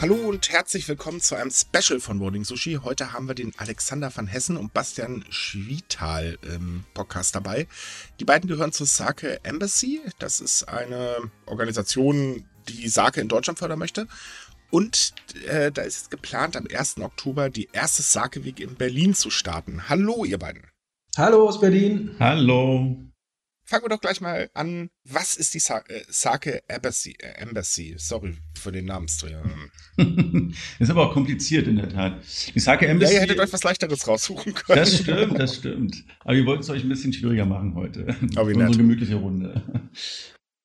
Hallo und herzlich willkommen zu einem Special von Boarding Sushi. Heute haben wir den Alexander van Hessen und Bastian Schwietal im Podcast dabei. Die beiden gehören zur Sake Embassy. Das ist eine Organisation, die Sake in Deutschland fördern möchte. Und äh, da ist geplant, am 1. Oktober die erste Sake Week in Berlin zu starten. Hallo, ihr beiden. Hallo aus Berlin. Hallo. Fangen wir doch gleich mal an. Was ist die Sa äh, Sake Embassy? Äh, Embassy? Sorry für den Namensdreher. ist aber auch kompliziert in der Tat. Die Sake Embassy. Ja, ihr hättet euch was leichteres raussuchen können. Das stimmt, das stimmt. Aber wir wollten es euch ein bisschen schwieriger machen heute. Oh, wie Unsere nett. gemütliche Runde.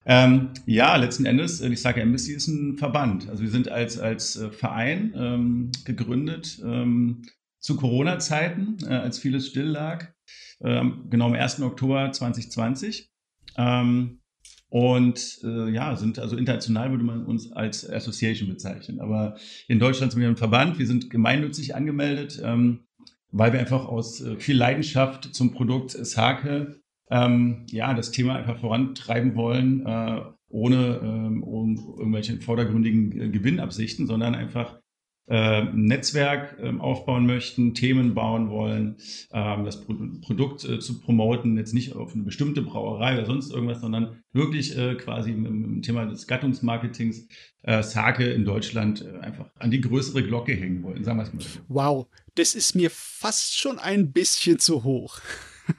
Ähm, ja, letzten Endes, äh, die Sake Embassy ist ein Verband. Also wir sind als, als äh, Verein ähm, gegründet ähm, zu Corona-Zeiten, äh, als vieles still lag. Ähm, genau am 1. Oktober 2020. Ähm, und äh, ja, sind also international würde man uns als Association bezeichnen. Aber in Deutschland sind wir ein Verband, wir sind gemeinnützig angemeldet, ähm, weil wir einfach aus äh, viel Leidenschaft zum Produkt Sake ähm, ja, das Thema einfach vorantreiben wollen, äh, ohne um, irgendwelche vordergründigen äh, Gewinnabsichten, sondern einfach äh, ein Netzwerk äh, aufbauen möchten, Themen bauen wollen, äh, das Pro Produkt äh, zu promoten, jetzt nicht auf eine bestimmte Brauerei oder sonst irgendwas, sondern wirklich äh, quasi im, Thema des Gattungsmarketings äh, Sake in Deutschland einfach an die größere Glocke hängen wollen, sagen wir es mal. Wow, das ist mir fast schon ein bisschen zu hoch.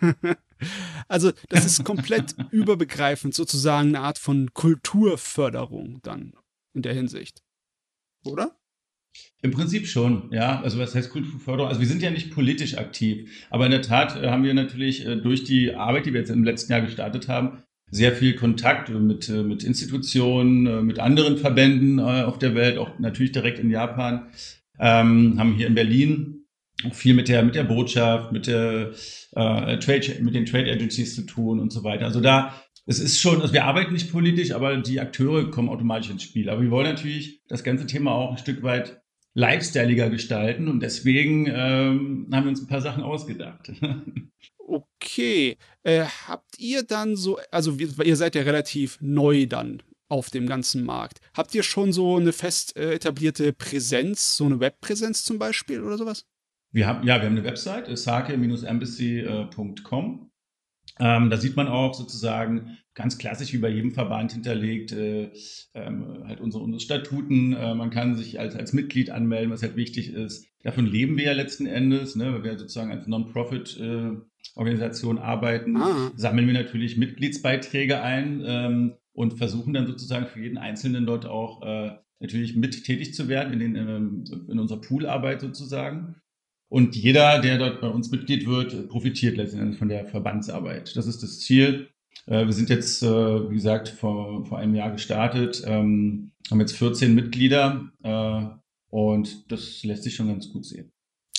also das ist komplett überbegreifend, sozusagen eine Art von Kulturförderung dann in der Hinsicht. Oder? Im Prinzip schon, ja. Also was heißt Kulturförderung? Also wir sind ja nicht politisch aktiv, aber in der Tat äh, haben wir natürlich äh, durch die Arbeit, die wir jetzt im letzten Jahr gestartet haben, sehr viel Kontakt mit, äh, mit Institutionen, mit anderen Verbänden auf der Welt, auch natürlich direkt in Japan, ähm, haben hier in Berlin auch viel mit der, mit der Botschaft, mit der äh, Trade, mit den Trade Agencies zu tun und so weiter. Also da, es ist schon, also wir arbeiten nicht politisch, aber die Akteure kommen automatisch ins Spiel. Aber wir wollen natürlich das ganze Thema auch ein Stück weit lifestyleiger gestalten und deswegen ähm, haben wir uns ein paar Sachen ausgedacht. okay. Äh, habt ihr dann so, also ihr seid ja relativ neu dann auf dem ganzen Markt. Habt ihr schon so eine fest äh, etablierte Präsenz, so eine Webpräsenz zum Beispiel oder sowas? Wir haben, ja, wir haben eine Website, sake-embassy.com. Ähm, da sieht man auch sozusagen ganz klassisch wie bei jedem Verband hinterlegt, äh, ähm, halt unsere, unsere Statuten. Äh, man kann sich als, als Mitglied anmelden, was halt wichtig ist. Davon leben wir ja letzten Endes, ne, weil wir sozusagen als Non-Profit-Organisation äh, arbeiten. Ah. Sammeln wir natürlich Mitgliedsbeiträge ein ähm, und versuchen dann sozusagen für jeden Einzelnen dort auch äh, natürlich mit tätig zu werden in, den, ähm, in unserer Poolarbeit sozusagen. Und jeder, der dort bei uns Mitglied wird, profitiert letztendlich von der Verbandsarbeit. Das ist das Ziel. Wir sind jetzt, wie gesagt, vor, vor einem Jahr gestartet, haben jetzt 14 Mitglieder und das lässt sich schon ganz gut sehen.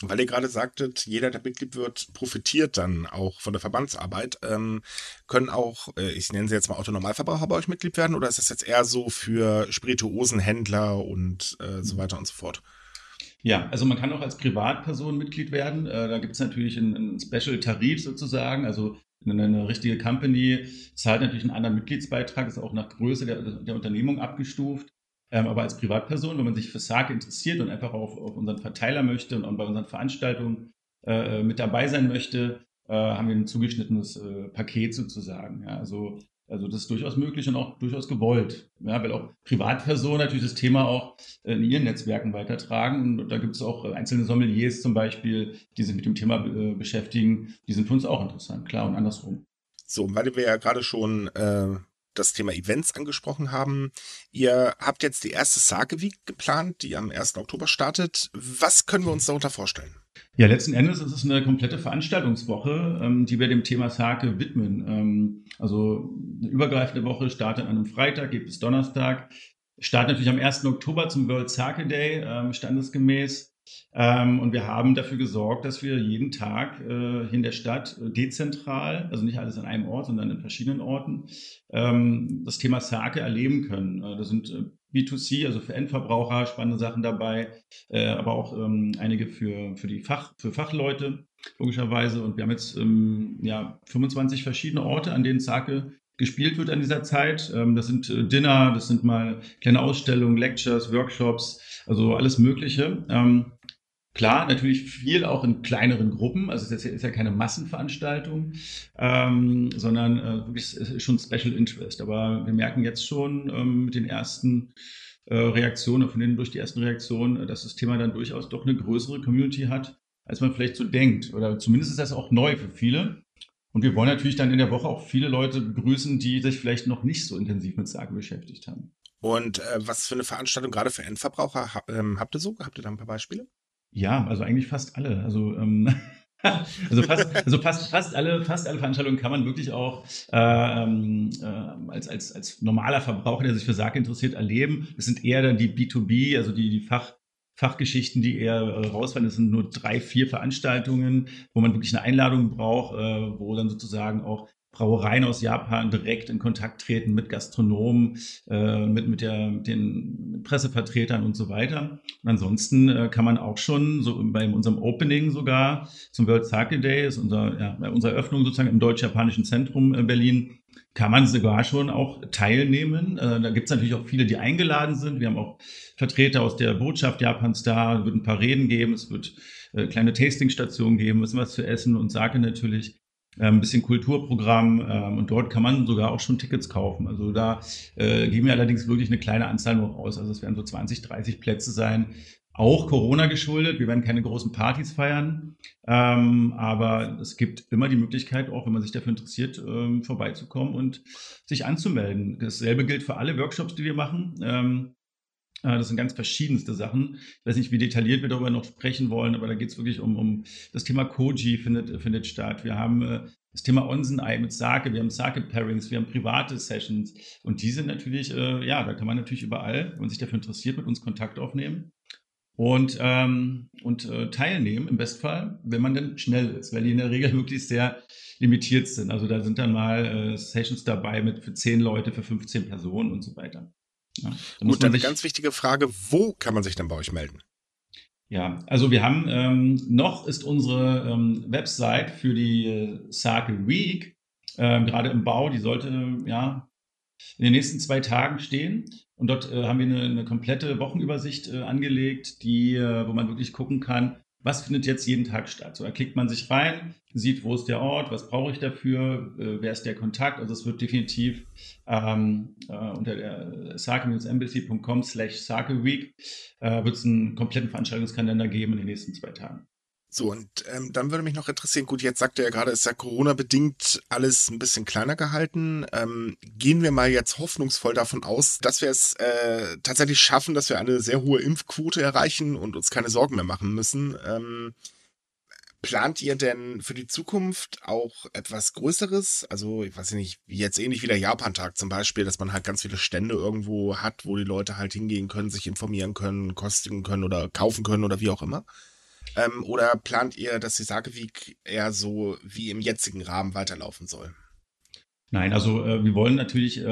Weil ihr gerade sagtet, jeder, der Mitglied wird, profitiert dann auch von der Verbandsarbeit. Ähm, können auch, äh, ich nenne sie jetzt mal Autonormalverbraucher bei euch Mitglied werden oder ist das jetzt eher so für Spirituosenhändler und äh, so weiter und so fort? Ja, also man kann auch als Privatperson Mitglied werden. Äh, da gibt es natürlich einen, Special-Tarif sozusagen. Also eine, richtige Company zahlt natürlich einen anderen Mitgliedsbeitrag, ist auch nach Größe der, der Unternehmung abgestuft. Ähm, aber als Privatperson, wenn man sich für Sake interessiert und einfach auf, auf unseren Verteiler möchte und, bei unseren Veranstaltungen äh, mit dabei sein möchte, äh, haben wir ein zugeschnittenes Paket sozusagen. Also also das ist durchaus möglich und auch durchaus gewollt. Ja, weil auch Privatpersonen natürlich das Thema auch in ihren Netzwerken weitertragen. Und da gibt es auch einzelne Sommeliers zum Beispiel, die sich mit dem Thema äh, beschäftigen. Die sind für uns auch interessant, klar und andersrum. So, weil wir ja gerade schon äh, das Thema Events angesprochen haben. Ihr habt jetzt die erste Sake Week geplant, die am 1. Oktober startet. Was können wir uns darunter vorstellen? Ja, letzten Endes ist es eine komplette Veranstaltungswoche, ähm, die wir dem Thema Sake widmen. Ähm, also eine übergreifende Woche startet an einem Freitag, geht bis Donnerstag. Startet natürlich am 1. Oktober zum World Sake Day, ähm, standesgemäß. Ähm, und wir haben dafür gesorgt, dass wir jeden Tag äh, in der Stadt äh, dezentral, also nicht alles an einem Ort, sondern in verschiedenen Orten, ähm, das Thema Sake erleben können. Äh, das sind B2C, also für Endverbraucher, spannende Sachen dabei, äh, aber auch ähm, einige für, für die Fach, für Fachleute, logischerweise. Und wir haben jetzt ähm, ja, 25 verschiedene Orte, an denen Sake gespielt wird an dieser Zeit. Ähm, das sind äh, Dinner, das sind mal kleine Ausstellungen, Lectures, Workshops, also alles Mögliche. Ähm, Klar, natürlich viel auch in kleineren Gruppen. Also es ist ja keine Massenveranstaltung, ähm, sondern äh, wirklich schon Special Interest. Aber wir merken jetzt schon ähm, mit den ersten äh, Reaktionen, von denen durch die ersten Reaktionen, dass das Thema dann durchaus doch eine größere Community hat, als man vielleicht so denkt. Oder zumindest ist das auch neu für viele. Und wir wollen natürlich dann in der Woche auch viele Leute begrüßen, die sich vielleicht noch nicht so intensiv mit Sage beschäftigt haben. Und äh, was für eine Veranstaltung gerade für Endverbraucher ha ähm, habt ihr so? Habt ihr da ein paar Beispiele? Ja, also eigentlich fast alle. Also, ähm, also, fast, also fast, fast, alle, fast alle Veranstaltungen kann man wirklich auch äh, ähm, äh, als, als, als normaler Verbraucher, der sich für Sake interessiert, erleben. Das sind eher dann die B2B, also die, die Fach, Fachgeschichten, die eher äh, rausfallen. Das sind nur drei, vier Veranstaltungen, wo man wirklich eine Einladung braucht, äh, wo dann sozusagen auch Brauereien aus Japan direkt in Kontakt treten mit Gastronomen, äh, mit, mit, der, den Pressevertretern und so weiter. Und ansonsten äh, kann man auch schon so bei unserem Opening sogar zum World Sake Day, ist unser, ja, unsere Eröffnung sozusagen im Deutsch-Japanischen Zentrum äh, Berlin, kann man sogar schon auch teilnehmen. Äh, da gibt es natürlich auch viele, die eingeladen sind. Wir haben auch Vertreter aus der Botschaft Japans da, es wird ein paar Reden geben, es wird äh, kleine Tastingstationen geben, ein was zu essen und Sake natürlich. Äh, ein bisschen Kulturprogramm ähm, und dort kann man sogar auch schon Tickets kaufen. Also da äh, geben wir allerdings wirklich eine kleine Anzahl noch aus. Also es werden so 20, 30 Plätze sein. Auch Corona geschuldet. Wir werden keine großen Partys feiern. Ähm, aber es gibt immer die Möglichkeit, auch wenn man sich dafür interessiert, ähm, vorbeizukommen und sich anzumelden. Dasselbe gilt für alle Workshops, die wir machen. Ähm, äh, das sind ganz verschiedenste Sachen. Ich weiß nicht, wie detailliert wir darüber noch sprechen wollen, aber da geht es wirklich um, um das Thema Koji findet, findet statt. Wir haben äh, das Thema Onsen-Ei mit Sake, wir haben Sake-Pairings, wir haben private Sessions und die sind natürlich, äh, ja, da kann man natürlich überall, wenn man sich dafür interessiert, mit uns Kontakt aufnehmen und, ähm, und äh, teilnehmen, im Bestfall, wenn man dann schnell ist, weil die in der Regel wirklich sehr limitiert sind. Also da sind dann mal äh, Sessions dabei mit für 10 Leute, für 15 Personen und so weiter. Ja, dann Gut, dann eine ganz wichtige Frage, wo kann man sich denn bei euch melden? Ja, also wir haben, ähm, noch ist unsere ähm, Website für die äh, Sake Week ähm, gerade im Bau, die sollte ja in den nächsten zwei Tagen stehen. Und dort äh, haben wir eine, eine komplette Wochenübersicht äh, angelegt, die, äh, wo man wirklich gucken kann, was findet jetzt jeden Tag statt. So, da klickt man sich rein, sieht, wo ist der Ort, was brauche ich dafür, äh, wer ist der Kontakt. Also es wird definitiv ähm, äh, unter der sake-embassy.com slash sakeweek äh, wird es einen kompletten Veranstaltungskalender geben in den nächsten zwei Tagen. So, und ähm, dann würde mich noch interessieren, gut, jetzt sagt er ja gerade, ist ja Corona-bedingt alles ein bisschen kleiner gehalten. Ähm, gehen wir mal jetzt hoffnungsvoll davon aus, dass wir es äh, tatsächlich schaffen, dass wir eine sehr hohe Impfquote erreichen und uns keine Sorgen mehr machen müssen. Ähm, plant ihr denn für die Zukunft auch etwas Größeres? Also, ich weiß nicht, jetzt ähnlich wie der Japan-Tag zum Beispiel, dass man halt ganz viele Stände irgendwo hat, wo die Leute halt hingehen können, sich informieren können, kostigen können oder kaufen können oder wie auch immer? Ähm, oder plant ihr, dass die Sage Week eher so wie im jetzigen Rahmen weiterlaufen soll? Nein, also äh, wir wollen natürlich äh,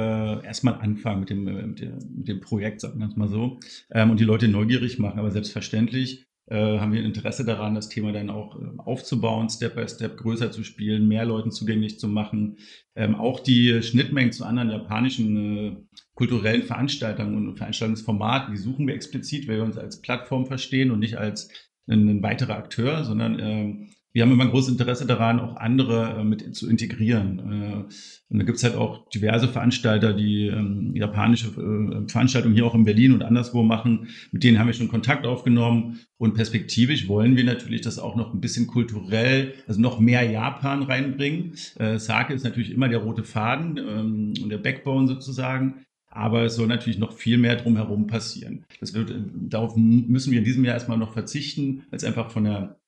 erstmal anfangen mit dem, äh, mit, dem, mit dem Projekt, sagen wir es mal so, ähm, und die Leute neugierig machen. Aber selbstverständlich äh, haben wir ein Interesse daran, das Thema dann auch äh, aufzubauen, Step by Step größer zu spielen, mehr Leuten zugänglich zu machen. Ähm, auch die Schnittmengen zu anderen japanischen äh, kulturellen Veranstaltungen und Veranstaltungsformaten, die suchen wir explizit, weil wir uns als Plattform verstehen und nicht als ein, ein weiterer Akteur, sondern äh, wir haben immer ein großes Interesse daran, auch andere äh, mit zu integrieren. Äh, und da gibt es halt auch diverse Veranstalter, die ähm, japanische äh, Veranstaltungen hier auch in Berlin und anderswo machen. Mit denen haben wir schon Kontakt aufgenommen. Und perspektivisch wollen wir natürlich das auch noch ein bisschen kulturell, also noch mehr Japan reinbringen. Äh, Sake ist natürlich immer der rote Faden ähm, und der Backbone sozusagen aber es soll natürlich noch viel mehr drumherum passieren. Das wird, darauf müssen wir in diesem Jahr erstmal noch verzichten, es einfach von der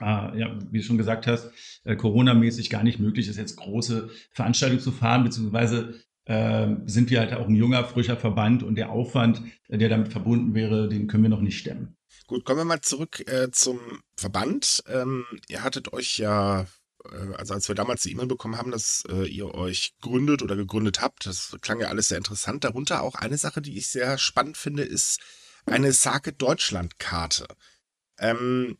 äh, ja, wie du schon gesagt hast, äh, Corona-mäßig gar nicht möglich ist, jetzt große Veranstaltungen zu fahren, beziehungsweise äh, sind wir halt auch ein junger, frischer Verband und der Aufwand, der damit verbunden wäre, den können wir noch nicht stemmen. Gut, kommen wir mal zurück äh, zum Verband. Ähm, ihr hattet euch ja äh, also als wir damals die E-Mail bekommen haben, dass äh, ihr euch gründet oder gegründet habt, das klang ja alles sehr interessant. Darunter auch eine Sache, die ich sehr spannend finde, ist eine Sake Deutschland Karte. Ähm,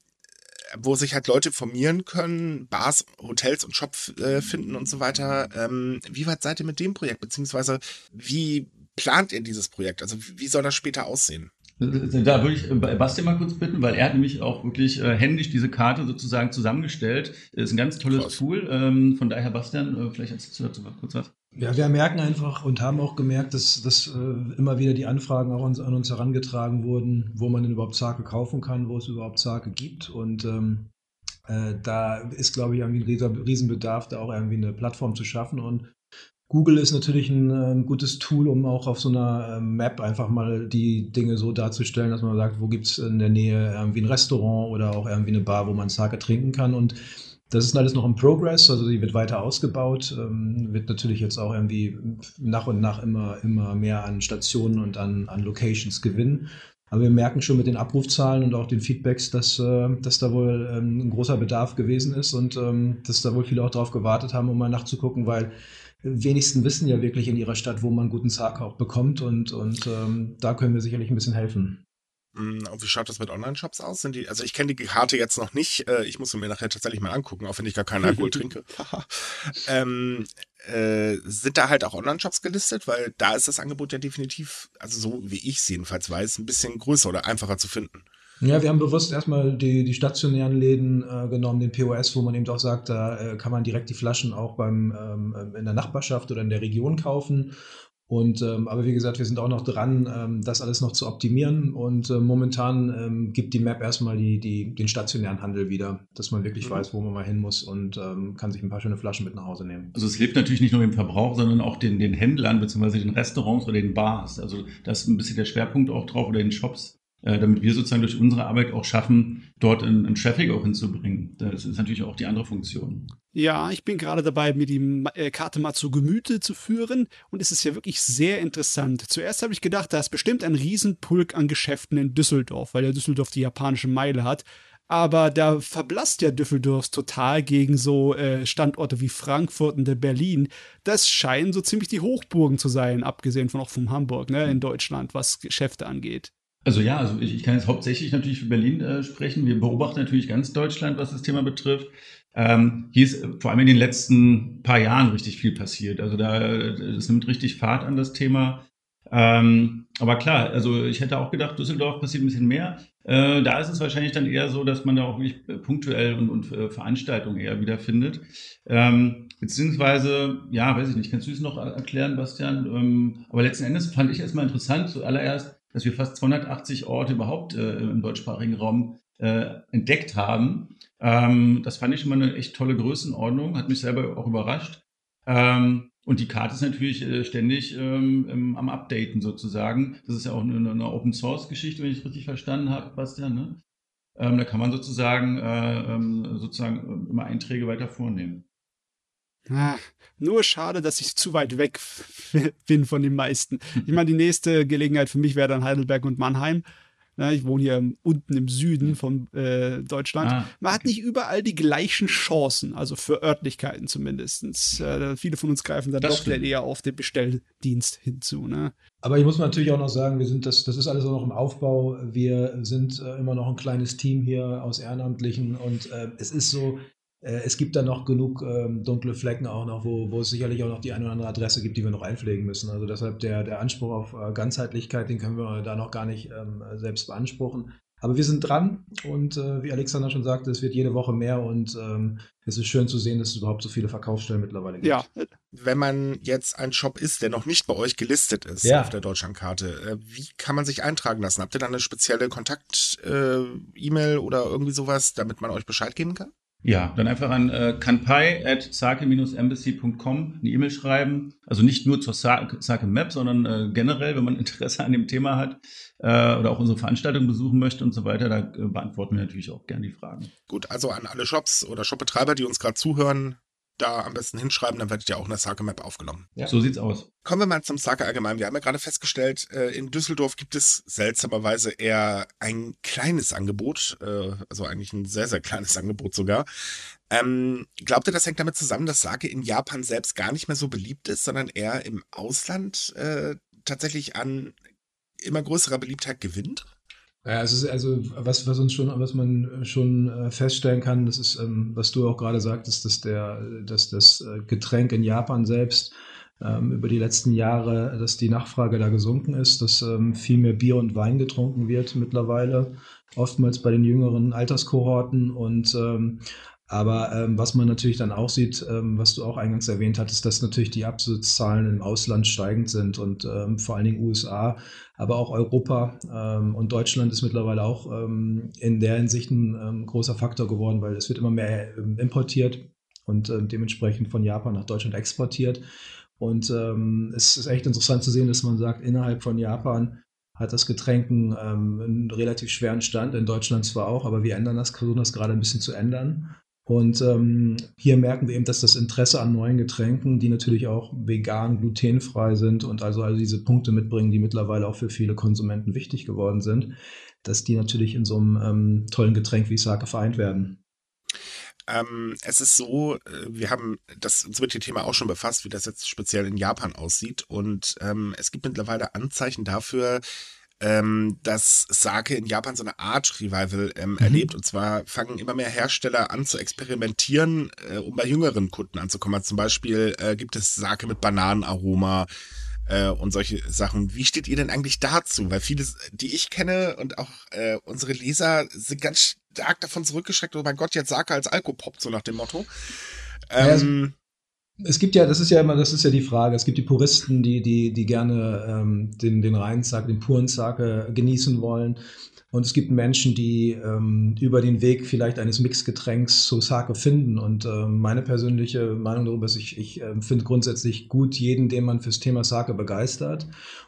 wo sich halt Leute formieren können, Bars, Hotels und Shops äh, finden und so weiter. Ähm, wie weit seid ihr mit dem Projekt, beziehungsweise wie plant ihr dieses Projekt? Also wie soll das später aussehen? Da würde ich äh, Bastian mal kurz bitten, weil er hat nämlich auch wirklich äh, händisch diese Karte sozusagen zusammengestellt. Ist ein ganz tolles Krass. Tool. Ähm, von daher, Bastian, äh, vielleicht erzählst du dazu kurz was. Ja, wir merken einfach und haben auch gemerkt, dass, dass äh, immer wieder die Anfragen auch an, an, uns herangetragen wurden, wo man denn überhaupt Zake kaufen kann, wo es überhaupt Zake gibt. Und ähm, äh, da ist, glaube ich, irgendwie ein Riesenbedarf, da auch irgendwie eine Plattform zu schaffen. Und Google ist natürlich ein, ähm, gutes Tool, um auch auf so einer ähm, Map einfach mal die Dinge so darzustellen, dass man sagt, wo gibt es in der Nähe irgendwie ein Restaurant oder auch irgendwie eine Bar, wo man Sake trinken kann. Und das ist alles noch im Progress, also die wird weiter ausgebaut, ähm, wird natürlich jetzt auch irgendwie nach und nach immer, immer mehr an Stationen und an, an Locations gewinnen. Aber wir merken schon mit den Abrufzahlen und auch den Feedbacks, dass, äh, dass da wohl ähm, ein großer Bedarf gewesen ist und ähm, dass da wohl viele auch darauf gewartet haben, um mal nachzugucken, weil wenigsten wissen ja wirklich in ihrer Stadt, wo man guten Sake auch bekommt und, und ähm, da können wir sicherlich ein bisschen helfen. Mm, und wie schaut das mit Online-Shops aus? Sind die, also ich kenne die Karte jetzt noch nicht. Äh, ich muss sie mir nachher tatsächlich mal angucken, auch wenn ich gar keinen Alkohol trinke. ähm, äh, sind da halt auch Online-Shops gelistet? Weil da ist das Angebot ja definitiv, also so wie ich es jedenfalls weiß, ein bisschen größer oder einfacher zu finden. Ja, wir haben bewusst erstmal die, die stationären Läden äh, genommen, den POS, wo man eben auch sagt, da äh, kann man direkt die Flaschen auch beim, ähm, in der Nachbarschaft oder in der Region kaufen. Und ähm, aber wie gesagt, wir sind auch noch dran, ähm, das alles noch zu optimieren. Und äh, momentan ähm, gibt die Map erstmal die, die, den stationären Handel wieder, dass man wirklich mhm. weiß, wo man mal hin muss und ähm, kann sich ein paar schöne Flaschen mit nach Hause nehmen. Also es hilft natürlich nicht nur dem Verbrauch, sondern auch den, den Händlern bzw. den Restaurants oder den Bars. Also da ist ein bisschen der Schwerpunkt auch drauf oder den Shops damit wir sozusagen durch unsere Arbeit auch schaffen, dort einen, Traffic auch hinzubringen. Das ist natürlich auch die andere Funktion. Ja, ich bin gerade dabei, mir die äh, Karte mal zu Gemüte zu führen und es ist ja wirklich sehr interessant. Zuerst habe ich gedacht, da ist bestimmt ein Riesenpulk an Geschäften in Düsseldorf, weil ja Düsseldorf die japanische Meile hat. Aber da verblasst ja Düsseldorf total gegen so äh, Standorte wie Frankfurt und Berlin. Das scheinen so ziemlich die Hochburgen zu sein, abgesehen von auch vom Hamburg, ne, in Deutschland, was Geschäfte angeht. Also ja, also ich, ich, kann jetzt hauptsächlich natürlich für Berlin äh, sprechen. Wir beobachten natürlich ganz Deutschland, was das Thema betrifft. Ähm, hier ist vor allem in den letzten paar Jahren richtig viel passiert. Also da es nimmt richtig Fahrt an das Thema. Ähm, aber klar, also ich hätte auch gedacht, Düsseldorf passiert ein bisschen mehr. Äh, da ist es wahrscheinlich dann eher so, dass man da auch wirklich punktuell und, und äh, Veranstaltungen eher wiederfindet. Ähm, beziehungsweise, ja, weiß ich nicht, kannst du es noch erklären, Bastian? Ähm, aber letzten Endes fand ich erstmal interessant, zuallererst, dass wir fast 280 Orte überhaupt äh, im deutschsprachigen Raum äh, entdeckt haben. Ähm, das fand ich immer eine echt tolle Größenordnung, hat mich selber auch überrascht. Ähm, und die Karte ist natürlich äh, ständig ähm, am Updaten sozusagen. Das ist ja auch eine, eine Open Source Geschichte, wenn ich es richtig verstanden habe, Bastian. Ne? Ähm, da kann man sozusagen, äh, ähm, sozusagen immer Einträge weiter vornehmen. Ah, nur schade, dass ich zu weit weg bin von den meisten. Ich meine, die nächste Gelegenheit für mich wäre dann Heidelberg und Mannheim. Ich wohne hier unten im Süden von äh, Deutschland. Ah, Man hat nicht überall die gleichen Chancen, also für Örtlichkeiten zumindest. Äh, viele von uns greifen dann das doch stimmt. eher auf den Bestelldienst hinzu. Ne? Aber ich muss natürlich auch noch sagen, wir sind das, das ist alles auch noch im Aufbau. Wir sind äh, immer noch ein kleines Team hier aus Ehrenamtlichen und äh, es ist so, es gibt da noch genug ähm, dunkle Flecken auch noch, wo, wo es sicherlich auch noch die eine oder andere Adresse gibt, die wir noch einpflegen müssen. Also deshalb der, der Anspruch auf äh, Ganzheitlichkeit, den können wir da noch gar nicht ähm, selbst beanspruchen. Aber wir sind dran und äh, wie Alexander schon sagte, es wird jede Woche mehr und ähm, es ist schön zu sehen, dass es überhaupt so viele Verkaufsstellen mittlerweile gibt. Ja, wenn man jetzt ein Shop ist, der noch nicht bei euch gelistet ist ja. auf der Deutschlandkarte, äh, wie kann man sich eintragen lassen? Habt ihr da eine spezielle Kontakt-E-Mail äh, oder irgendwie sowas, damit man euch Bescheid geben kann? Ja, dann einfach an äh, kanpai at sake-embassy.com eine E-Mail schreiben. Also nicht nur zur Sake, Sake Map, sondern äh, generell, wenn man Interesse an dem Thema hat äh, oder auch unsere Veranstaltung besuchen möchte und so weiter, da äh, beantworten wir natürlich auch gerne die Fragen. Gut, also an alle Shops oder Shopbetreiber, die uns gerade zuhören, da am besten hinschreiben, dann werdet ihr auch in der Sake Map aufgenommen. Ja. So sieht's aus. Kommen wir mal zum Sake allgemein. Wir haben ja gerade festgestellt, äh, in Düsseldorf gibt es seltsamerweise eher ein kleines Angebot, äh, also eigentlich ein sehr, sehr kleines Angebot sogar. Ähm, glaubt ihr, das hängt damit zusammen, dass Sake in Japan selbst gar nicht mehr so beliebt ist, sondern eher im Ausland äh, tatsächlich an immer größerer Beliebtheit gewinnt? Ja, es ist also, was, was uns schon, was man schon äh, feststellen kann, das ist, ähm, was du auch gerade sagtest, dass der, dass das äh, Getränk in Japan selbst ähm, über die letzten Jahre, dass die Nachfrage da gesunken ist, dass ähm, viel mehr Bier und Wein getrunken wird mittlerweile, oftmals bei den jüngeren Alterskohorten. Und aber ähm, was man natürlich dann auch sieht, ähm, was du auch eingangs erwähnt hattest, dass natürlich die Absatzzahlen im Ausland steigend sind und ähm, vor allen Dingen USA, aber auch Europa ähm, und Deutschland ist mittlerweile auch ähm, in der Hinsicht ein ähm, großer Faktor geworden, weil es wird immer mehr importiert und dementsprechend von Japan nach Deutschland exportiert. Und es ist echt interessant zu sehen, dass man sagt, innerhalb von Japan hat das Getränken ähm, einen relativ schweren Stand, in Deutschland zwar auch, aber wir ändern das, versuchen das gerade ein bisschen zu ändern. Und ähm, hier merken wir eben, dass das Interesse an neuen Getränken, die natürlich auch vegan, glutenfrei sind und also all diese Punkte mitbringen, die mittlerweile auch für viele Konsumenten wichtig geworden sind, dass die natürlich in so einem ähm, tollen Getränk wie Sake vereint werden. Ähm, es ist so, äh, wir haben das uns mit dem Thema auch schon befasst, wie das jetzt speziell in Japan aussieht. Und ähm, es gibt mittlerweile Anzeichen dafür, ähm, dass Sake in Japan so eine Art Revival ähm, mhm. erlebt. Und zwar fangen immer mehr Hersteller an zu experimentieren, äh, um bei jüngeren Kunden anzukommen. Also zum Beispiel äh, gibt es Sake mit Bananenaroma äh, und solche Sachen. Wie steht ihr denn eigentlich dazu? Weil viele, die ich kenne und auch äh, unsere Leser sind ganz stark davon zurückgeschreckt, oh mein Gott, jetzt Sake als Alkopop, so nach dem Motto. Ähm, es gibt ja, das ist ja immer, das ist ja die Frage. Es gibt die Puristen, die, die, die gerne ähm, den, den reinen Sake, den puren Sake genießen wollen. Und es gibt Menschen, die ähm, über den Weg vielleicht eines Mixgetränks zu Sake finden. Und ähm, meine persönliche Meinung darüber ist, ich, ich äh, finde grundsätzlich gut jeden, den man fürs Thema Sake begeistert.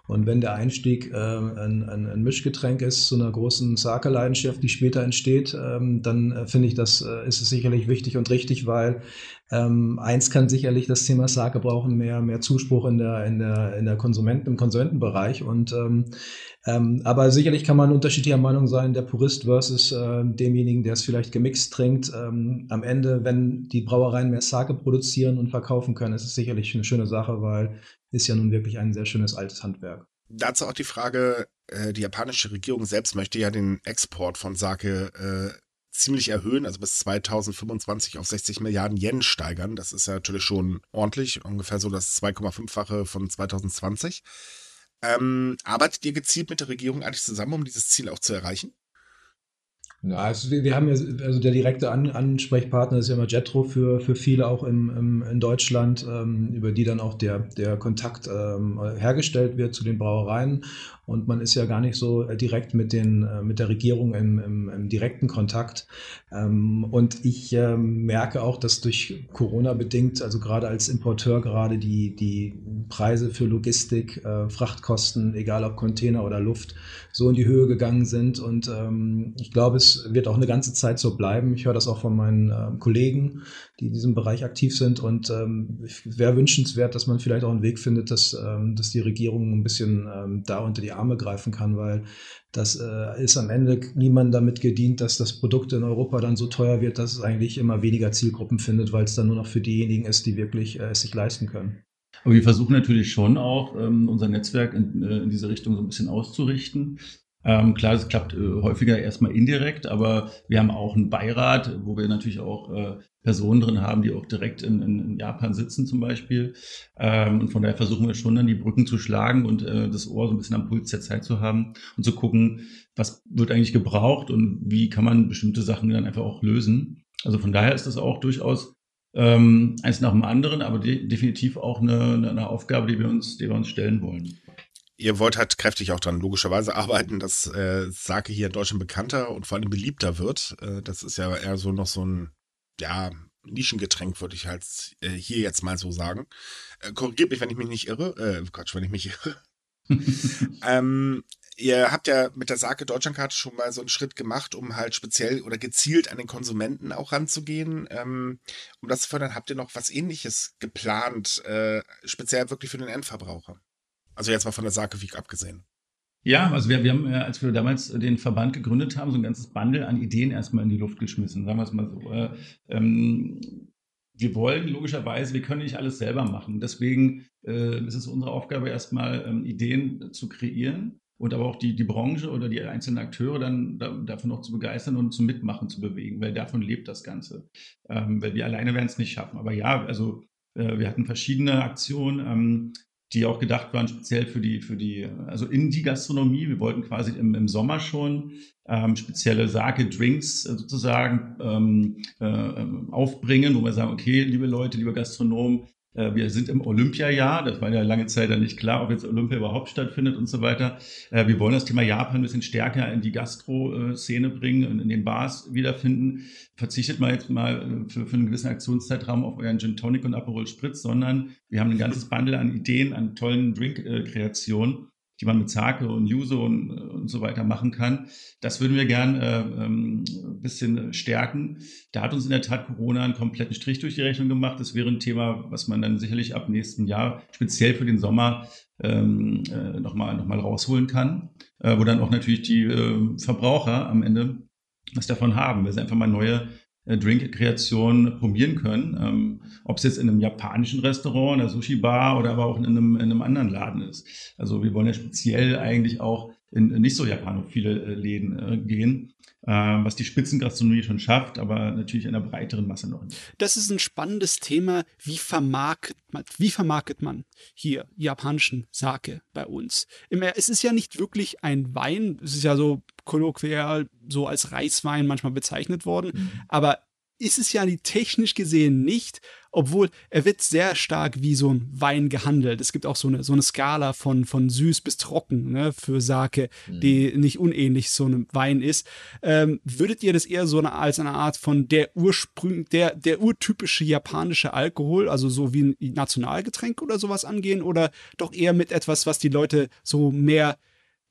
Und wenn der Einstieg äh, ein, ein, ein, Mischgetränk ist zu einer großen Sake-Leidenschaft, die später entsteht, ähm, dann äh, finde ich, das äh, ist es sicherlich wichtig und richtig, weil ähm, eins kann sicherlich das Thema Sake brauchen, mehr, mehr Zuspruch in der, in der, in der Konsumenten, im Konsumentenbereich. Und ähm, ähm, aber sicherlich kann man unterschiedlicher Meinung sein, der Purist versus äh, demjenigen, der es vielleicht gemixt trinkt. Ähm, am Ende, wenn die Brauereien mehr Sake produzieren und verkaufen können, ist es sicherlich eine schöne Sache, weil ist ja nun wirklich ein sehr schönes altes Handwerk. Dazu auch die Frage, äh, die japanische Regierung selbst möchte ja den Export von Sake äh, ziemlich erhöhen, also bis 2025 auf 60 Milliarden Yen steigern. Das ist ja natürlich schon ordentlich, ungefähr so das 2,5-fache von 2020. Ähm, arbeitet ihr gezielt mit der Regierung eigentlich zusammen, um dieses Ziel auch zu erreichen? Ja, also wir, wir, haben ja, also der direkte An Ansprechpartner ist ja immer Jetro für, für viele auch im, im, in Deutschland, ähm, über die dann auch der, der Kontakt ähm, hergestellt wird zu den Brauereien. Und man ist ja gar nicht so äh, direkt mit, den, äh, mit der Regierung im, im, im direkten Kontakt. Ähm, und ich ähm, merke auch, dass durch Corona bedingt, also gerade als Importeur, gerade die, die Preise für Logistik, äh, Frachtkosten, egal ob Container oder Luft, so in die Höhe gegangen sind. Und ähm, ich glaube, es wird auch eine ganze Zeit so bleiben. Ich höre das auch von meinen Kollegen, die in diesem Bereich aktiv sind. Und ähm, wäre wünschenswert, dass man vielleicht auch einen Weg findet, dass, dass die Regierung ein bisschen da unter die Arme greifen kann, weil das äh, ist am Ende niemand damit gedient, dass das Produkt in Europa dann so teuer wird, dass es eigentlich immer weniger Zielgruppen findet, weil es dann nur noch für diejenigen ist, die wirklich äh, es sich leisten können. Aber wir versuchen natürlich schon auch, ähm, unser Netzwerk in, äh, in diese Richtung so ein bisschen auszurichten. Ähm, klar, es klappt äh, häufiger erstmal indirekt, aber wir haben auch einen Beirat, wo wir natürlich auch äh, Personen drin haben, die auch direkt in, in, in Japan sitzen zum Beispiel. Ähm, und von daher versuchen wir schon dann die Brücken zu schlagen und äh, das Ohr so ein bisschen am Puls der Zeit zu haben und zu gucken, was wird eigentlich gebraucht und wie kann man bestimmte Sachen dann einfach auch lösen. Also von daher ist das auch durchaus ähm, eins nach dem anderen, aber de definitiv auch eine, eine Aufgabe, die wir uns, die wir uns stellen wollen ihr wollt halt kräftig auch dran logischerweise arbeiten, dass äh, Sake hier in Deutschland bekannter und vor allem beliebter wird. Äh, das ist ja eher so noch so ein, ja, Nischengetränk, würde ich halt äh, hier jetzt mal so sagen. Äh, korrigiert mich, wenn ich mich nicht irre. Äh, Quatsch, wenn ich mich irre. ähm, ihr habt ja mit der Sake Deutschlandkarte schon mal so einen Schritt gemacht, um halt speziell oder gezielt an den Konsumenten auch ranzugehen. Ähm, um das zu fördern, habt ihr noch was ähnliches geplant, äh, speziell wirklich für den Endverbraucher? Also jetzt mal von der Sake Week abgesehen. Ja, also wir, wir haben, äh, als wir damals den Verband gegründet haben, so ein ganzes Bundle an Ideen erstmal in die Luft geschmissen, sagen wir es mal so. Äh, ähm, wir wollen logischerweise, wir können nicht alles selber machen. Deswegen äh, ist es unsere Aufgabe, erstmal ähm, Ideen zu kreieren und aber auch die, die Branche oder die einzelnen Akteure dann da, davon auch zu begeistern und zum Mitmachen zu bewegen, weil davon lebt das Ganze. Ähm, weil wir alleine werden es nicht schaffen. Aber ja, also äh, wir hatten verschiedene Aktionen. Ähm, die auch gedacht waren speziell für die, für die, also in die Gastronomie. Wir wollten quasi im, im Sommer schon ähm, spezielle Sake-Drinks äh, sozusagen ähm, äh, aufbringen, wo wir sagen, okay, liebe Leute, liebe Gastronomen, wir sind im Olympiajahr. Das war ja lange Zeit dann nicht klar, ob jetzt Olympia überhaupt stattfindet und so weiter. Äh, wir wollen das Thema Japan ein bisschen stärker in die Gastro-Szene bringen und in den Bars wiederfinden. Verzichtet mal jetzt mal äh, für, für einen gewissen Aktionszeitraum auf euren Gin Tonic und Aperol Spritz, sondern wir haben ein ganzes Bundle an Ideen, an tollen Drink-Kreationen die man mit Sake und Yuzu und, und so weiter machen kann. Das würden wir gern äh, ähm, ein bisschen stärken. Da hat uns in der Tat Corona einen kompletten Strich durch die Rechnung gemacht. Das wäre ein Thema, was man dann sicherlich ab nächsten Jahr speziell für den Sommer ähm, äh, nochmal noch mal rausholen kann, äh, wo dann auch natürlich die äh, Verbraucher am Ende was davon haben, weil sie einfach mal neue äh, Drink-Kreation probieren können. Ähm, Ob es jetzt in einem japanischen Restaurant, in einer Sushi-Bar oder aber auch in einem, in einem anderen Laden ist. Also wir wollen ja speziell eigentlich auch in, in nicht so japanophile äh, Läden äh, gehen, äh, was die Spitzengastronomie schon schafft, aber natürlich einer breiteren Masse noch nicht. Das ist ein spannendes Thema. Wie vermarktet man, wie vermarktet man hier japanischen Sake bei uns? Es ist ja nicht wirklich ein Wein, es ist ja so kolloquial so als Reiswein manchmal bezeichnet worden, mhm. aber ist es ja technisch gesehen nicht, obwohl er wird sehr stark wie so ein Wein gehandelt. Es gibt auch so eine, so eine Skala von, von süß bis trocken ne, für Sake, mhm. die nicht unähnlich so einem Wein ist. Ähm, würdet ihr das eher so eine, als eine Art von der Ursprung, der, der urtypische japanische Alkohol, also so wie ein Nationalgetränk oder sowas angehen oder doch eher mit etwas, was die Leute so mehr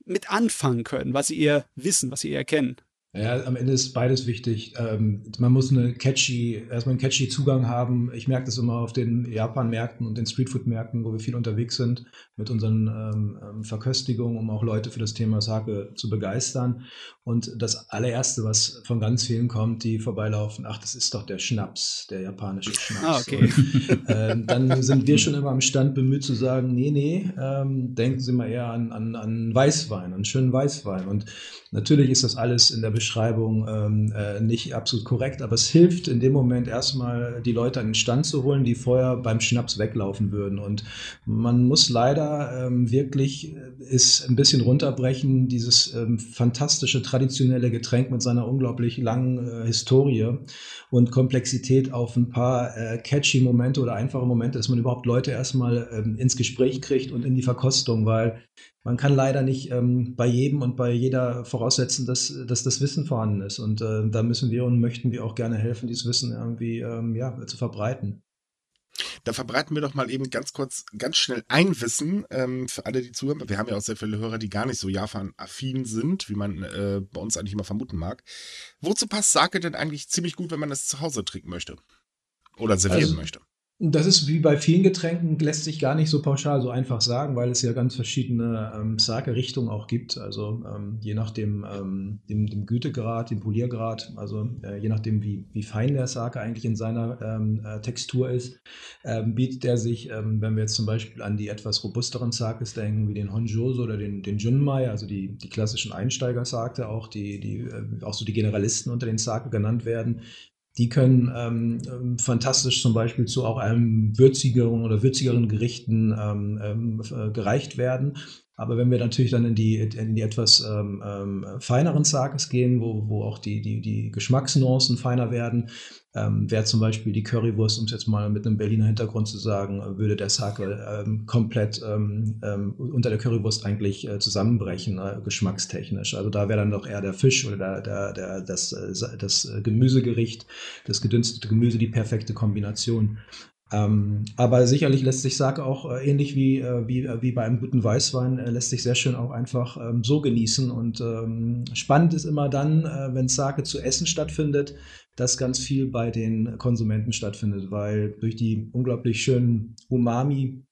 mit anfangen können, was sie eher wissen, was sie eher kennen? Ja, am Ende ist beides wichtig. Ähm, man muss eine catchy, erstmal einen catchy Zugang haben. Ich merke das immer auf den Japan-Märkten und den Streetfood-Märkten, wo wir viel unterwegs sind mit unseren ähm, ähm, Verköstigungen, um auch Leute für das Thema Sake zu begeistern. Und das allererste, was von ganz vielen kommt, die vorbeilaufen, ach, das ist doch der Schnaps, der japanische Schnaps. Ah, okay. Und, äh, dann sind wir schon immer am Stand bemüht zu sagen, nee, nee, ähm, denken Sie mal eher an, an, an Weißwein, an schönen Weißwein. Und natürlich ist das alles in der Beschreibung ähm, äh, nicht absolut korrekt, aber es hilft in dem Moment erstmal, die Leute an den Stand zu holen, die vorher beim Schnaps weglaufen würden. Und man muss leider ähm, wirklich äh, ein bisschen runterbrechen, dieses ähm, fantastische traditionelle Getränk mit seiner unglaublich langen äh, Historie und Komplexität auf ein paar äh, catchy Momente oder einfache Momente, dass man überhaupt Leute erstmal ähm, ins Gespräch kriegt und in die Verkostung, weil man kann leider nicht ähm, bei jedem und bei jeder voraussetzen, dass, dass das Wissen vorhanden ist. Und äh, da müssen wir und möchten wir auch gerne helfen, dieses Wissen irgendwie ähm, ja, zu verbreiten. Da verbreiten wir doch mal eben ganz kurz, ganz schnell ein Wissen ähm, für alle, die zuhören. Wir haben ja auch sehr viele Hörer, die gar nicht so Japan-affin sind, wie man äh, bei uns eigentlich immer vermuten mag. Wozu passt Sake denn eigentlich ziemlich gut, wenn man es zu Hause trinken möchte? Oder servieren also, möchte? Das ist wie bei vielen Getränken, lässt sich gar nicht so pauschal so einfach sagen, weil es ja ganz verschiedene ähm, Sake-Richtungen auch gibt. Also ähm, je nach dem, ähm, dem, dem, Gütegrad, dem Poliergrad, also äh, je nachdem, wie, wie fein der Sake eigentlich in seiner ähm, äh, Textur ist, ähm, bietet er sich, ähm, wenn wir jetzt zum Beispiel an die etwas robusteren Sakes denken, wie den Honjoso oder den, den Junmai, also die, die klassischen Einsteiger-Sake, auch die, die äh, auch so die Generalisten unter den Sake genannt werden, die können ähm, ähm, fantastisch zum Beispiel zu auch einem würzigeren oder würzigeren Gerichten ähm, ähm, äh, gereicht werden. Aber wenn wir natürlich dann in die, in die etwas ähm, ähm, feineren Sakes gehen, wo, wo auch die, die, die Geschmacksnuancen feiner werden, ähm, wäre zum Beispiel die Currywurst, um es jetzt mal mit einem Berliner Hintergrund zu sagen, würde der Sake ähm, komplett ähm, ähm, unter der Currywurst eigentlich äh, zusammenbrechen, äh, geschmackstechnisch. Also da wäre dann doch eher der Fisch oder der, der, der, das, äh, das Gemüsegericht, das gedünstete Gemüse die perfekte Kombination. Ähm, aber sicherlich lässt sich Sake auch äh, ähnlich wie, äh, wie, äh, wie bei einem guten Weißwein, äh, lässt sich sehr schön auch einfach ähm, so genießen. Und ähm, spannend ist immer dann, äh, wenn Sake zu essen stattfindet, dass ganz viel bei den Konsumenten stattfindet, weil durch die unglaublich schönen Umami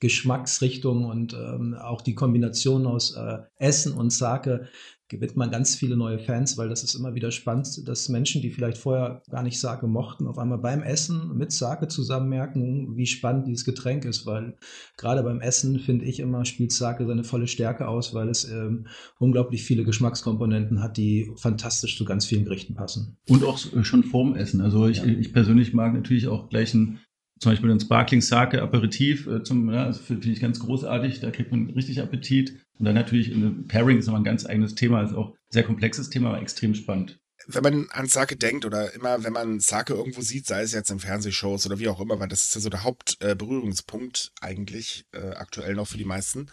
Geschmacksrichtungen und ähm, auch die Kombination aus äh, Essen und Sake gewinnt man ganz viele neue Fans, weil das ist immer wieder spannend, dass Menschen, die vielleicht vorher gar nicht Sake mochten, auf einmal beim Essen mit Sake zusammen merken, wie spannend dieses Getränk ist, weil gerade beim Essen, finde ich immer, spielt Sake seine volle Stärke aus, weil es ähm, unglaublich viele Geschmackskomponenten hat, die fantastisch zu ganz vielen Gerichten passen. Und auch schon vorm Essen. Also ich, ja. ich persönlich mag natürlich auch gleich ein zum Beispiel ein Sparkling Sake Aperitif äh, zum, ja, finde ich ganz großartig, da kriegt man richtig Appetit. Und dann natürlich eine Pairing ist nochmal ein ganz eigenes Thema, ist auch ein sehr komplexes Thema, aber extrem spannend. Wenn man an Sake denkt oder immer, wenn man Sake irgendwo sieht, sei es jetzt in Fernsehshows oder wie auch immer, weil das ist ja so der Hauptberührungspunkt äh, eigentlich äh, aktuell noch für die meisten,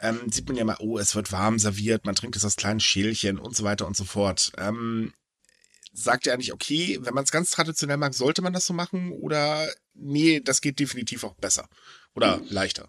ähm, sieht man ja mal, oh, es wird warm serviert, man trinkt es aus kleinen Schälchen und so weiter und so fort. Ähm, sagt ihr eigentlich, okay, wenn man es ganz traditionell mag, sollte man das so machen? Oder nee, das geht definitiv auch besser oder leichter?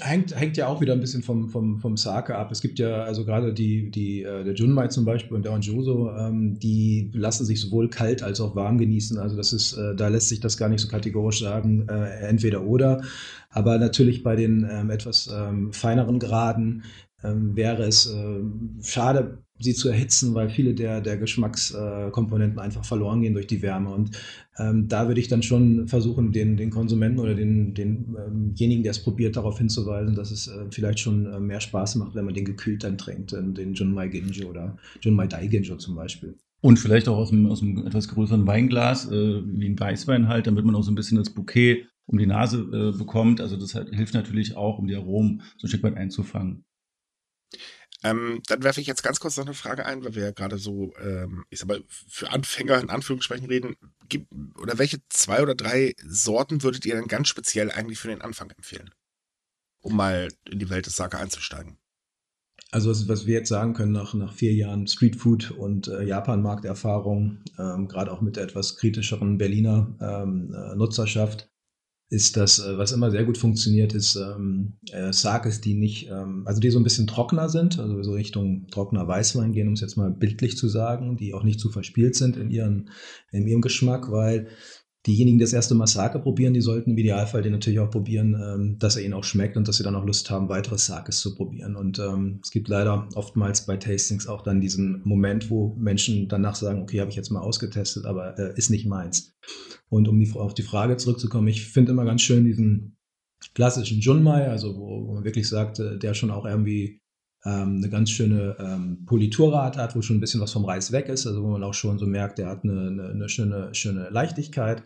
Hängt, hängt ja auch wieder ein bisschen vom, vom, vom Sake ab. Es gibt ja, also gerade die, die, äh, der Junmai zum Beispiel und der Onjoso, ähm, die lassen sich sowohl kalt als auch warm genießen. Also das ist, äh, da lässt sich das gar nicht so kategorisch sagen, äh, entweder oder. Aber natürlich bei den ähm, etwas ähm, feineren Graden ähm, wäre es äh, schade, sie zu erhitzen, weil viele der, der Geschmackskomponenten äh, einfach verloren gehen durch die Wärme. Und ähm, da würde ich dann schon versuchen, den, den Konsumenten oder den, denjenigen, ähm der es probiert, darauf hinzuweisen, dass es äh, vielleicht schon äh, mehr Spaß macht, wenn man den gekühlt dann trinkt, den, den Junmai Ginjo oder Junmai Daiginjo zum Beispiel. Und vielleicht auch aus einem, aus einem etwas größeren Weinglas, äh, wie ein Weißwein halt, damit man auch so ein bisschen das Bouquet um die Nase äh, bekommt. Also das halt, hilft natürlich auch, um die Aromen so ein Stück weit einzufangen. Ähm, dann werfe ich jetzt ganz kurz noch eine Frage ein, weil wir ja gerade so, ähm, ich sag mal, für Anfänger in Anführungsstrichen reden. Gibt, oder welche zwei oder drei Sorten würdet ihr denn ganz speziell eigentlich für den Anfang empfehlen? Um mal in die Welt des Sake einzusteigen. Also was, was wir jetzt sagen können nach, nach vier Jahren Streetfood und äh, Japan-Markterfahrung, ähm, gerade auch mit der etwas kritischeren Berliner ähm, äh, Nutzerschaft, ist das, äh, was immer sehr gut funktioniert, ist ähm, äh, Sakes, die nicht, ähm, also die so ein bisschen trockener sind, also so Richtung trockener Weißwein gehen, um es jetzt mal bildlich zu sagen, die auch nicht zu verspielt sind in, ihren, in ihrem Geschmack, weil diejenigen, die das erste Mal Sake probieren, die sollten im Idealfall den natürlich auch probieren, ähm, dass er ihnen auch schmeckt und dass sie dann auch Lust haben, weitere Sakes zu probieren. Und ähm, es gibt leider oftmals bei Tastings auch dann diesen Moment, wo Menschen danach sagen, okay, habe ich jetzt mal ausgetestet, aber äh, ist nicht meins. Und um die, auf die Frage zurückzukommen, ich finde immer ganz schön diesen klassischen Junmai, also wo, wo man wirklich sagt, äh, der schon auch irgendwie ähm, eine ganz schöne ähm, Politurrate hat, wo schon ein bisschen was vom Reis weg ist, also wo man auch schon so merkt, der hat eine, eine, eine schöne, schöne Leichtigkeit.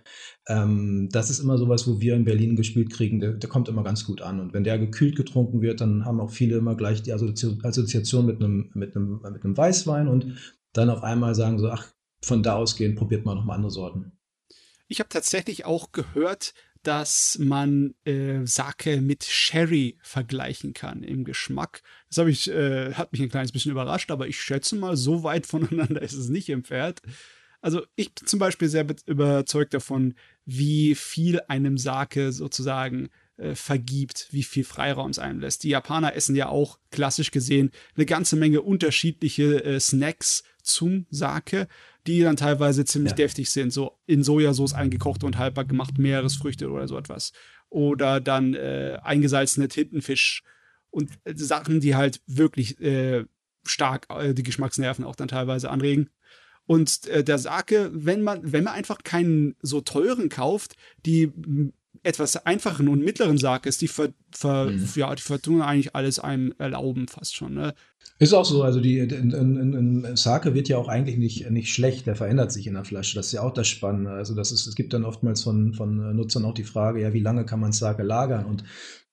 Ähm, das ist immer sowas, wo wir in Berlin gespielt kriegen, der, der, kommt immer ganz gut an. Und wenn der gekühlt getrunken wird, dann haben auch viele immer gleich die Assoziation mit einem, mit einem, mit einem Weißwein und dann auf einmal sagen so, ach, von da ausgehend probiert man nochmal andere Sorten. Ich habe tatsächlich auch gehört, dass man äh, Sake mit Sherry vergleichen kann im Geschmack. Das habe ich, äh, hat mich ein kleines bisschen überrascht, aber ich schätze mal, so weit voneinander ist es nicht entfernt. Also ich bin zum Beispiel sehr überzeugt davon, wie viel einem Sake sozusagen äh, vergibt, wie viel Freiraum es einem lässt. Die Japaner essen ja auch klassisch gesehen eine ganze Menge unterschiedliche äh, Snacks zum Sake die dann teilweise ziemlich ja. deftig sind, so in Sojasauce eingekocht und haltbar gemacht, Meeresfrüchte oder so etwas. Oder dann äh, eingesalzene Tintenfisch und äh, Sachen, die halt wirklich äh, stark äh, die Geschmacksnerven auch dann teilweise anregen. Und äh, der Sake, wenn man, wenn man einfach keinen so teuren kauft, die etwas einfachen und mittleren Sakes, die, ver, ver, mhm. ja, die vertun eigentlich alles einem erlauben, fast schon. Ne? Ist auch so, also die in, in, in Sake wird ja auch eigentlich nicht, nicht schlecht, der verändert sich in der Flasche. Das ist ja auch das Spannende. Also das ist, es gibt dann oftmals von, von Nutzern auch die Frage, ja, wie lange kann man Sake lagern? Und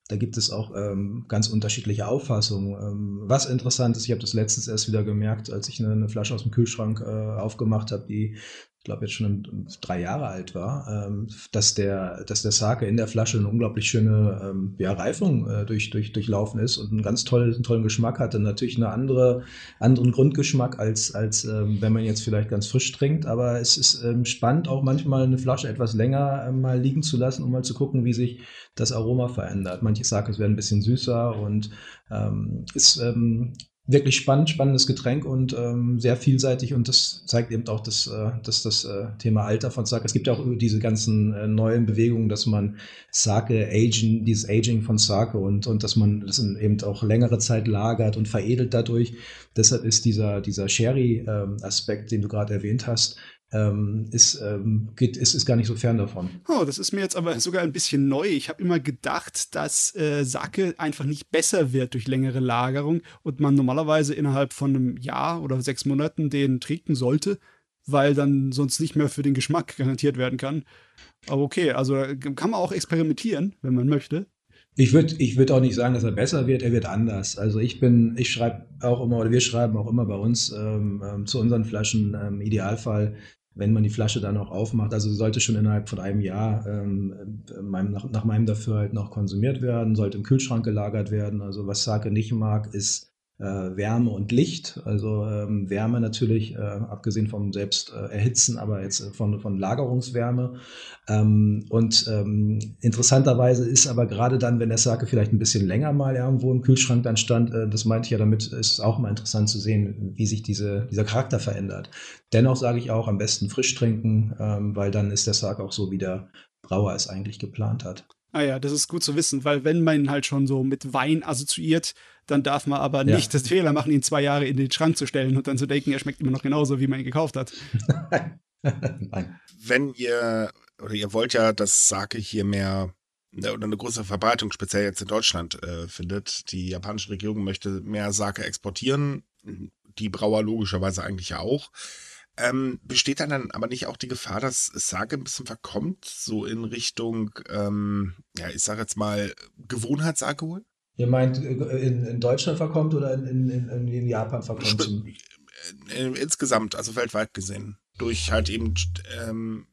da gibt es auch ähm, ganz unterschiedliche Auffassungen. Ähm, was interessant ist, ich habe das letztens erst wieder gemerkt, als ich eine, eine Flasche aus dem Kühlschrank äh, aufgemacht habe, die ich glaube jetzt schon drei Jahre alt war, ähm, dass der, dass der Sake in der Flasche eine unglaublich schöne ähm, ja, Reifung äh, durch, durch, durchlaufen ist und einen ganz tollen, tollen Geschmack hatte. Natürlich einen andere, anderen Grundgeschmack als, als ähm, wenn man jetzt vielleicht ganz frisch trinkt. Aber es ist spannend, auch manchmal eine Flasche etwas länger mal liegen zu lassen, um mal zu gucken, wie sich das Aroma verändert. Manche Sakes werden ein bisschen süßer und ähm, ist ähm, wirklich spannend, spannendes Getränk und ähm, sehr vielseitig und das zeigt eben auch das, äh, das, das äh, Thema Alter von Sake. Es gibt ja auch diese ganzen äh, neuen Bewegungen, dass man Sake agen, dieses Aging von Sake und, und dass man das eben auch längere Zeit lagert und veredelt dadurch. Deshalb ist dieser, dieser Sherry-Aspekt, ähm, den du gerade erwähnt hast, ähm, ist, ähm, geht, ist, ist gar nicht so fern davon. Oh, das ist mir jetzt aber sogar ein bisschen neu. Ich habe immer gedacht, dass äh, Sake einfach nicht besser wird durch längere Lagerung und man normalerweise innerhalb von einem Jahr oder sechs Monaten den trinken sollte, weil dann sonst nicht mehr für den Geschmack garantiert werden kann. Aber okay, also kann man auch experimentieren, wenn man möchte. Ich würde ich würd auch nicht sagen, dass er besser wird, er wird anders. Also ich bin, ich schreibe auch immer, oder wir schreiben auch immer bei uns ähm, ähm, zu unseren Flaschen im Idealfall wenn man die Flasche dann auch aufmacht, also sollte schon innerhalb von einem Jahr ähm, meinem, nach, nach, meinem Dafürhalten auch konsumiert werden, sollte im Kühlschrank gelagert werden. Also was Sake nicht mag, ist Wärme und Licht. Also ähm, Wärme natürlich, äh, abgesehen vom selbst äh, aber jetzt äh, von, von Lagerungswärme. Ähm, und ähm, interessanterweise ist aber gerade dann, wenn der Sake vielleicht ein bisschen länger mal irgendwo im Kühlschrank dann stand, äh, das meinte ich ja damit, ist auch mal interessant zu sehen, wie sich diese, dieser Charakter verändert. Dennoch sage ich auch, am besten frisch trinken, ähm, weil dann ist der Sake auch so, wie der Brauer es eigentlich geplant hat. Ah ja, das ist gut zu wissen, weil wenn man ihn halt schon so mit Wein assoziiert, dann darf man aber ja. nicht das Fehler machen, ihn zwei Jahre in den Schrank zu stellen und dann zu denken, er schmeckt immer noch genauso, wie man ihn gekauft hat. Nein. Wenn ihr, oder ihr wollt ja, dass Sake hier mehr ne, oder eine große Verbreitung, speziell jetzt in Deutschland, äh, findet. Die japanische Regierung möchte mehr Sake exportieren, die Brauer logischerweise eigentlich ja auch. Ähm, besteht dann, aber nicht auch die Gefahr, dass Sake ein bisschen verkommt, so in Richtung, ähm, ja, ich sag jetzt mal, Gewohnheitsalkohol? Ihr meint, äh, in, in Deutschland verkommt oder in, in, in Japan verkommt? Sp äh, insgesamt, also weltweit gesehen. Durch halt eben ähm,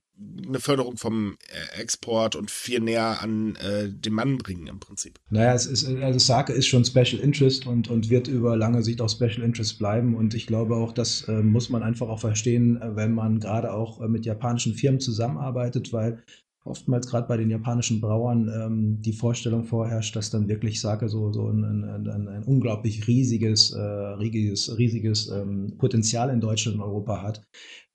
eine Förderung vom äh, Export und viel näher an äh, den Mann bringen im Prinzip. Naja, es ist, also Sake ist schon Special Interest und, und wird über lange Sicht auch Special Interest bleiben. Und ich glaube auch, das äh, muss man einfach auch verstehen, äh, wenn man gerade auch äh, mit japanischen Firmen zusammenarbeitet, weil oftmals gerade bei den japanischen Brauern ähm, die Vorstellung vorherrscht, dass dann wirklich Sake so, so ein, ein, ein, unglaublich riesiges, äh, riesiges, riesiges ähm, Potenzial in Deutschland und Europa hat.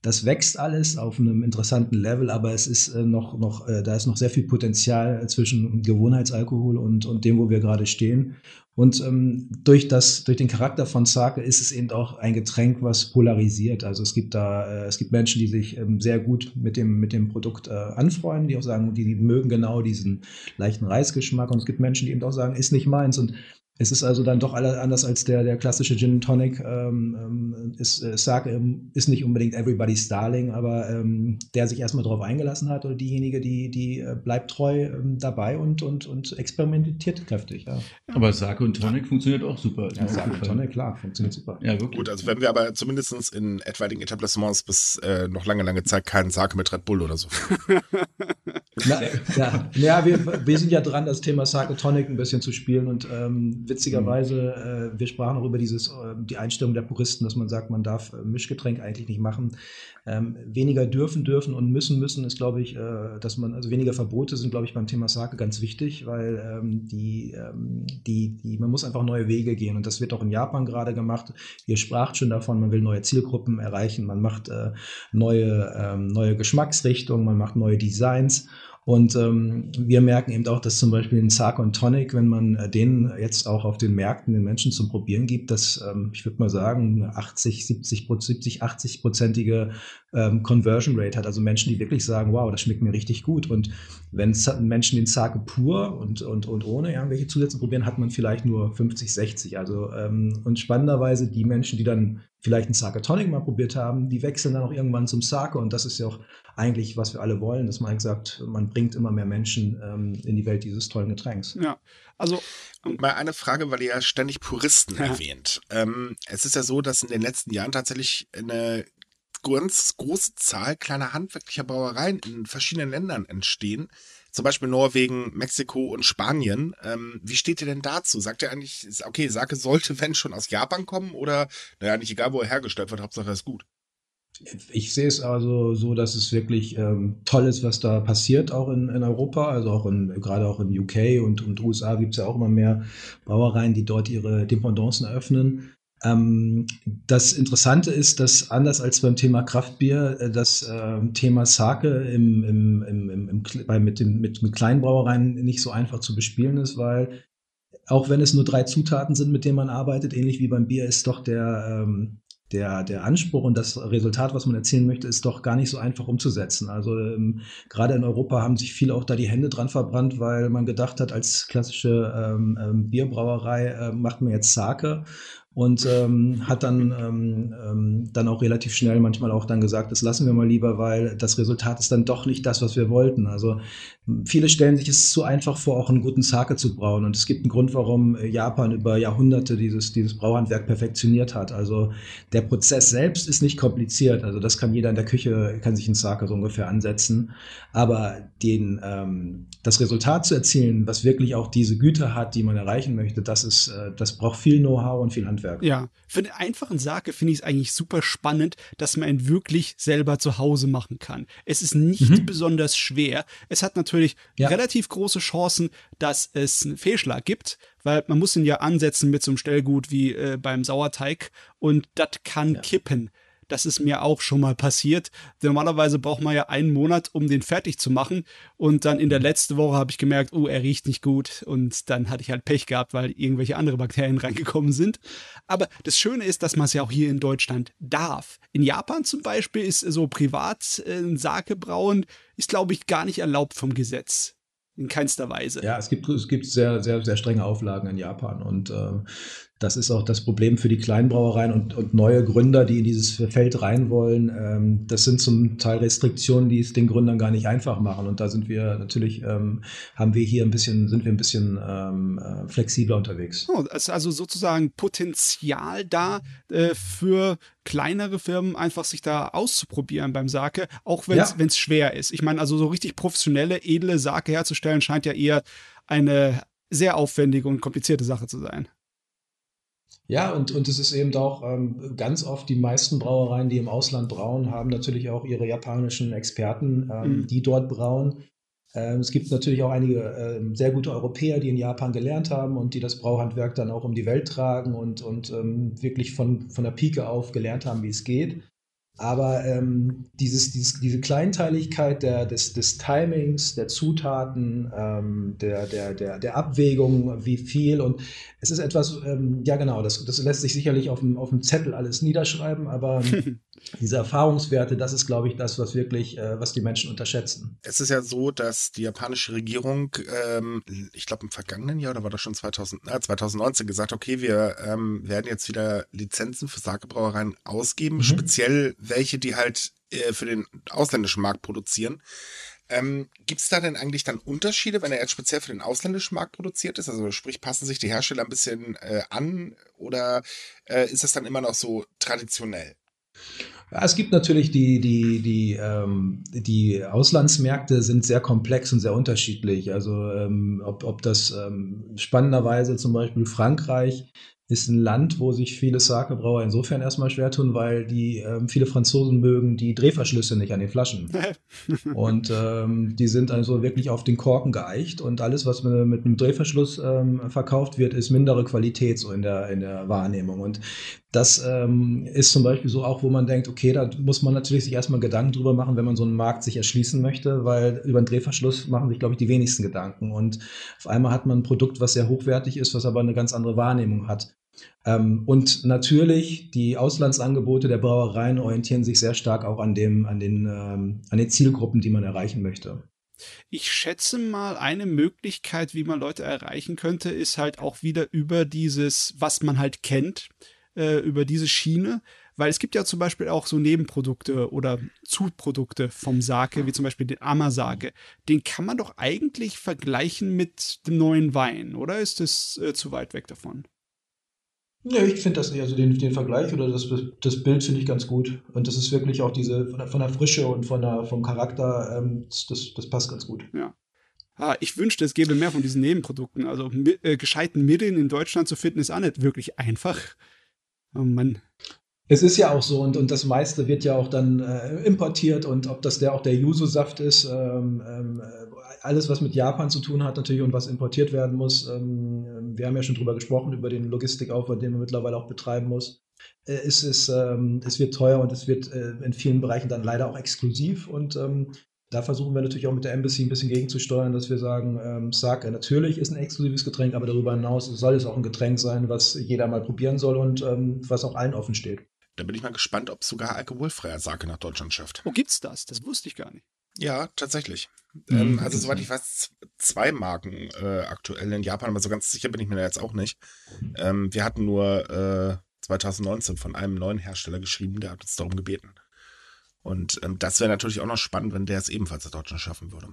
Das wächst alles auf einem interessanten Level, aber es ist äh, noch, noch äh, da ist noch sehr viel Potenzial zwischen Gewohnheitsalkohol und, und dem, wo wir gerade stehen. Und ähm, durch, das, durch den Charakter von Sake ist es eben auch ein Getränk, was polarisiert. Also es gibt da, äh, es gibt Menschen, die sich ähm, sehr gut mit dem, mit dem Produkt äh, anfreunden, die auch sagen, die, die mögen genau diesen leichten Reisgeschmack. Und es gibt Menschen, die eben auch sagen, ist nicht meins. Und es ist also dann doch anders als der, der klassische Gin Tonic. Ähm, ähm, ist, äh, Sake ist nicht unbedingt everybody's darling, aber ähm, der sich erstmal darauf eingelassen hat oder diejenige, die, die äh, bleibt treu ähm, dabei und, und, und experimentiert kräftig. Ja. Aber Sake und Tonic funktioniert auch super. Ja, Sake und Tonic, klar, funktioniert super. Ja, wirklich. Gut, also wenn wir aber zumindest in etwaigen Etablissements bis äh, noch lange, lange Zeit keinen Sake mit Red Bull oder so. Na, ja, ja wir, wir sind ja dran, das Thema Sake Tonic ein bisschen zu spielen und ähm, witzigerweise, äh, wir sprachen auch über dieses, äh, die Einstellung der Puristen, dass man sagt, man darf äh, Mischgetränk eigentlich nicht machen. Ähm, weniger dürfen, dürfen und müssen, müssen ist, glaube ich, äh, dass man, also weniger Verbote sind, glaube ich, beim Thema Sake ganz wichtig, weil ähm, die, ähm, die, die, man muss einfach neue Wege gehen und das wird auch in Japan gerade gemacht. Ihr spracht schon davon, man will neue Zielgruppen erreichen, man macht äh, neue, ähm, neue Geschmacksrichtungen, man macht neue Designs und ähm, wir merken eben auch, dass zum Beispiel ein Sark und Tonic, wenn man äh, den jetzt auch auf den Märkten den Menschen zum Probieren gibt, dass ähm, ich würde mal sagen 80, 70, 70, 80 prozentige ähm, Conversion Rate hat. Also Menschen, die wirklich sagen, wow, das schmeckt mir richtig gut. Und wenn Menschen den Sake pur und, und, und ohne irgendwelche Zusätze probieren, hat man vielleicht nur 50, 60. Also ähm, und spannenderweise die Menschen, die dann vielleicht einen Sake Tonic mal probiert haben, die wechseln dann auch irgendwann zum Sake und das ist ja auch eigentlich, was wir alle wollen, dass man sagt, man bringt immer mehr Menschen ähm, in die Welt dieses tollen Getränks. Ja, also mal eine Frage, weil ihr ja ständig Puristen ja. erwähnt. Ähm, es ist ja so, dass in den letzten Jahren tatsächlich eine ganz große Zahl kleiner handwerklicher Brauereien in verschiedenen Ländern entstehen. Zum Beispiel Norwegen, Mexiko und Spanien. Ähm, wie steht ihr denn dazu? Sagt ihr eigentlich, okay, Sake sollte, wenn schon aus Japan kommen oder, naja, nicht egal, wo er hergestellt wird, Hauptsache er ist gut? Ich sehe es also so, dass es wirklich ähm, toll ist, was da passiert, auch in, in Europa, also auch in, gerade auch in UK und, und USA gibt es ja auch immer mehr Brauereien, die dort ihre Dependancen eröffnen. Ähm, das Interessante ist, dass anders als beim Thema Kraftbier äh, das äh, Thema Sake im, im, im, im, bei, mit, den, mit, mit Kleinbrauereien nicht so einfach zu bespielen ist, weil auch wenn es nur drei Zutaten sind, mit denen man arbeitet, ähnlich wie beim Bier, ist doch der, ähm, der, der Anspruch und das Resultat, was man erzielen möchte, ist doch gar nicht so einfach umzusetzen. Also ähm, gerade in Europa haben sich viele auch da die Hände dran verbrannt, weil man gedacht hat, als klassische ähm, ähm, Bierbrauerei äh, macht man jetzt Sake und ähm, hat dann, ähm, ähm, dann auch relativ schnell manchmal auch dann gesagt, das lassen wir mal lieber, weil das Resultat ist dann doch nicht das, was wir wollten. Also viele stellen sich es zu einfach vor, auch einen guten Sake zu brauen. Und es gibt einen Grund, warum Japan über Jahrhunderte dieses, dieses Brauhandwerk perfektioniert hat. Also der Prozess selbst ist nicht kompliziert. Also das kann jeder in der Küche, kann sich einen Sake so ungefähr ansetzen. Aber den, ähm, das Resultat zu erzielen, was wirklich auch diese Güte hat, die man erreichen möchte, das ist, äh, das braucht viel Know-how und viel Handwerk. Handwerk. Ja, für den einfachen Sake finde ich es eigentlich super spannend, dass man ihn wirklich selber zu Hause machen kann. Es ist nicht mhm. besonders schwer. Es hat natürlich ja. relativ große Chancen, dass es einen Fehlschlag gibt, weil man muss ihn ja ansetzen mit so einem Stellgut wie äh, beim Sauerteig und das kann ja. kippen. Das ist mir auch schon mal passiert. Normalerweise braucht man ja einen Monat, um den fertig zu machen. Und dann in der letzten Woche habe ich gemerkt, oh, er riecht nicht gut. Und dann hatte ich halt Pech gehabt, weil irgendwelche andere Bakterien reingekommen sind. Aber das Schöne ist, dass man es ja auch hier in Deutschland darf. In Japan zum Beispiel ist so privat äh, Sake brauen, ist glaube ich gar nicht erlaubt vom Gesetz in keinster Weise. Ja, es gibt, es gibt sehr, sehr, sehr strenge Auflagen in Japan und äh, das ist auch das Problem für die Kleinbrauereien und, und neue Gründer, die in dieses Feld rein wollen. Ähm, das sind zum Teil Restriktionen, die es den Gründern gar nicht einfach machen. Und da sind wir natürlich, ähm, haben wir hier ein bisschen, sind wir ein bisschen ähm, äh, flexibler unterwegs. Oh, ist also sozusagen Potenzial da äh, für kleinere Firmen einfach sich da auszuprobieren beim Sake, auch wenn es ja. schwer ist. Ich meine, also so richtig professionelle, edle Sake herzustellen, scheint ja eher eine sehr aufwendige und komplizierte Sache zu sein. Ja, und, und es ist eben auch ähm, ganz oft die meisten Brauereien, die im Ausland brauen, haben natürlich auch ihre japanischen Experten, ähm, mhm. die dort brauen. Ähm, es gibt natürlich auch einige ähm, sehr gute Europäer, die in Japan gelernt haben und die das Brauhandwerk dann auch um die Welt tragen und, und ähm, wirklich von, von der Pike auf gelernt haben, wie es geht. Aber ähm, dieses, dieses, diese Kleinteiligkeit der, des, des Timings, der Zutaten, ähm, der, der, der, der Abwägung, wie viel und es ist etwas, ähm, ja genau, das, das lässt sich sicherlich auf dem, auf dem Zettel alles niederschreiben, aber diese Erfahrungswerte, das ist, glaube ich, das, was wirklich, äh, was die Menschen unterschätzen. Es ist ja so, dass die japanische Regierung, ähm, ich glaube im vergangenen Jahr, oder war das schon 2000, äh, 2019, gesagt, okay, wir ähm, werden jetzt wieder Lizenzen für Sakebrauereien ausgeben, mhm. speziell welche, die halt äh, für den ausländischen Markt produzieren. Ähm, Gibt es da denn eigentlich dann Unterschiede, wenn er jetzt speziell für den ausländischen Markt produziert ist? Also sprich, passen sich die Hersteller ein bisschen äh, an oder äh, ist das dann immer noch so traditionell? Es gibt natürlich die, die, die, ähm, die Auslandsmärkte sind sehr komplex und sehr unterschiedlich. Also ähm, ob, ob das ähm, spannenderweise zum Beispiel Frankreich ist ein Land, wo sich viele Sakebrauer insofern erstmal schwer tun, weil die ähm, viele Franzosen mögen die Drehverschlüsse nicht an den Flaschen. und ähm, die sind also wirklich auf den Korken geeicht und alles, was mit einem Drehverschluss ähm, verkauft wird, ist mindere Qualität so in der, in der Wahrnehmung. Und das ähm, ist zum Beispiel so auch, wo man denkt, okay, da muss man natürlich sich erstmal Gedanken drüber machen, wenn man so einen Markt sich erschließen möchte, weil über einen Drehverschluss machen sich, glaube ich, die wenigsten Gedanken. Und auf einmal hat man ein Produkt, was sehr hochwertig ist, was aber eine ganz andere Wahrnehmung hat. Ähm, und natürlich, die Auslandsangebote der Brauereien orientieren sich sehr stark auch an, dem, an, den, ähm, an den Zielgruppen, die man erreichen möchte. Ich schätze mal, eine Möglichkeit, wie man Leute erreichen könnte, ist halt auch wieder über dieses, was man halt kennt äh, über diese Schiene, weil es gibt ja zum Beispiel auch so Nebenprodukte oder Zuprodukte vom Sake, wie zum Beispiel den Amasake. Den kann man doch eigentlich vergleichen mit dem neuen Wein, oder ist das äh, zu weit weg davon? Ja, ich finde das, also den, den Vergleich oder das, das Bild finde ich ganz gut. Und das ist wirklich auch diese, von der, von der Frische und von der, vom Charakter, ähm, das, das passt ganz gut. Ja. Ah, ich wünschte, es gäbe mehr von diesen Nebenprodukten. Also äh, gescheiten Mitteln in Deutschland zu finden, ist auch nicht wirklich einfach. Oh Mann. Es ist ja auch so und, und das meiste wird ja auch dann äh, importiert und ob das der auch der Yuzu-Saft ist, ähm, ähm, alles was mit Japan zu tun hat natürlich und was importiert werden muss. Ähm, wir haben ja schon drüber gesprochen, über den Logistikaufwand, den man mittlerweile auch betreiben muss. Äh, es, ist, ähm, es wird teuer und es wird äh, in vielen Bereichen dann leider auch exklusiv und ähm, da versuchen wir natürlich auch mit der Embassy ein bisschen gegenzusteuern, dass wir sagen, ähm, Sake natürlich ist ein exklusives Getränk, aber darüber hinaus soll es auch ein Getränk sein, was jeder mal probieren soll und ähm, was auch allen offen steht. Da bin ich mal gespannt, ob es sogar alkoholfreier Sake nach Deutschland schafft. Wo gibt's das? Das wusste ich gar nicht. Ja, tatsächlich. Mhm, ähm, also soweit ich weiß, zwei Marken äh, aktuell in Japan, aber so ganz sicher bin ich mir da jetzt auch nicht. Ähm, wir hatten nur äh, 2019 von einem neuen Hersteller geschrieben, der hat uns darum gebeten. Und ähm, das wäre natürlich auch noch spannend, wenn der es ebenfalls nach Deutschland schaffen würde.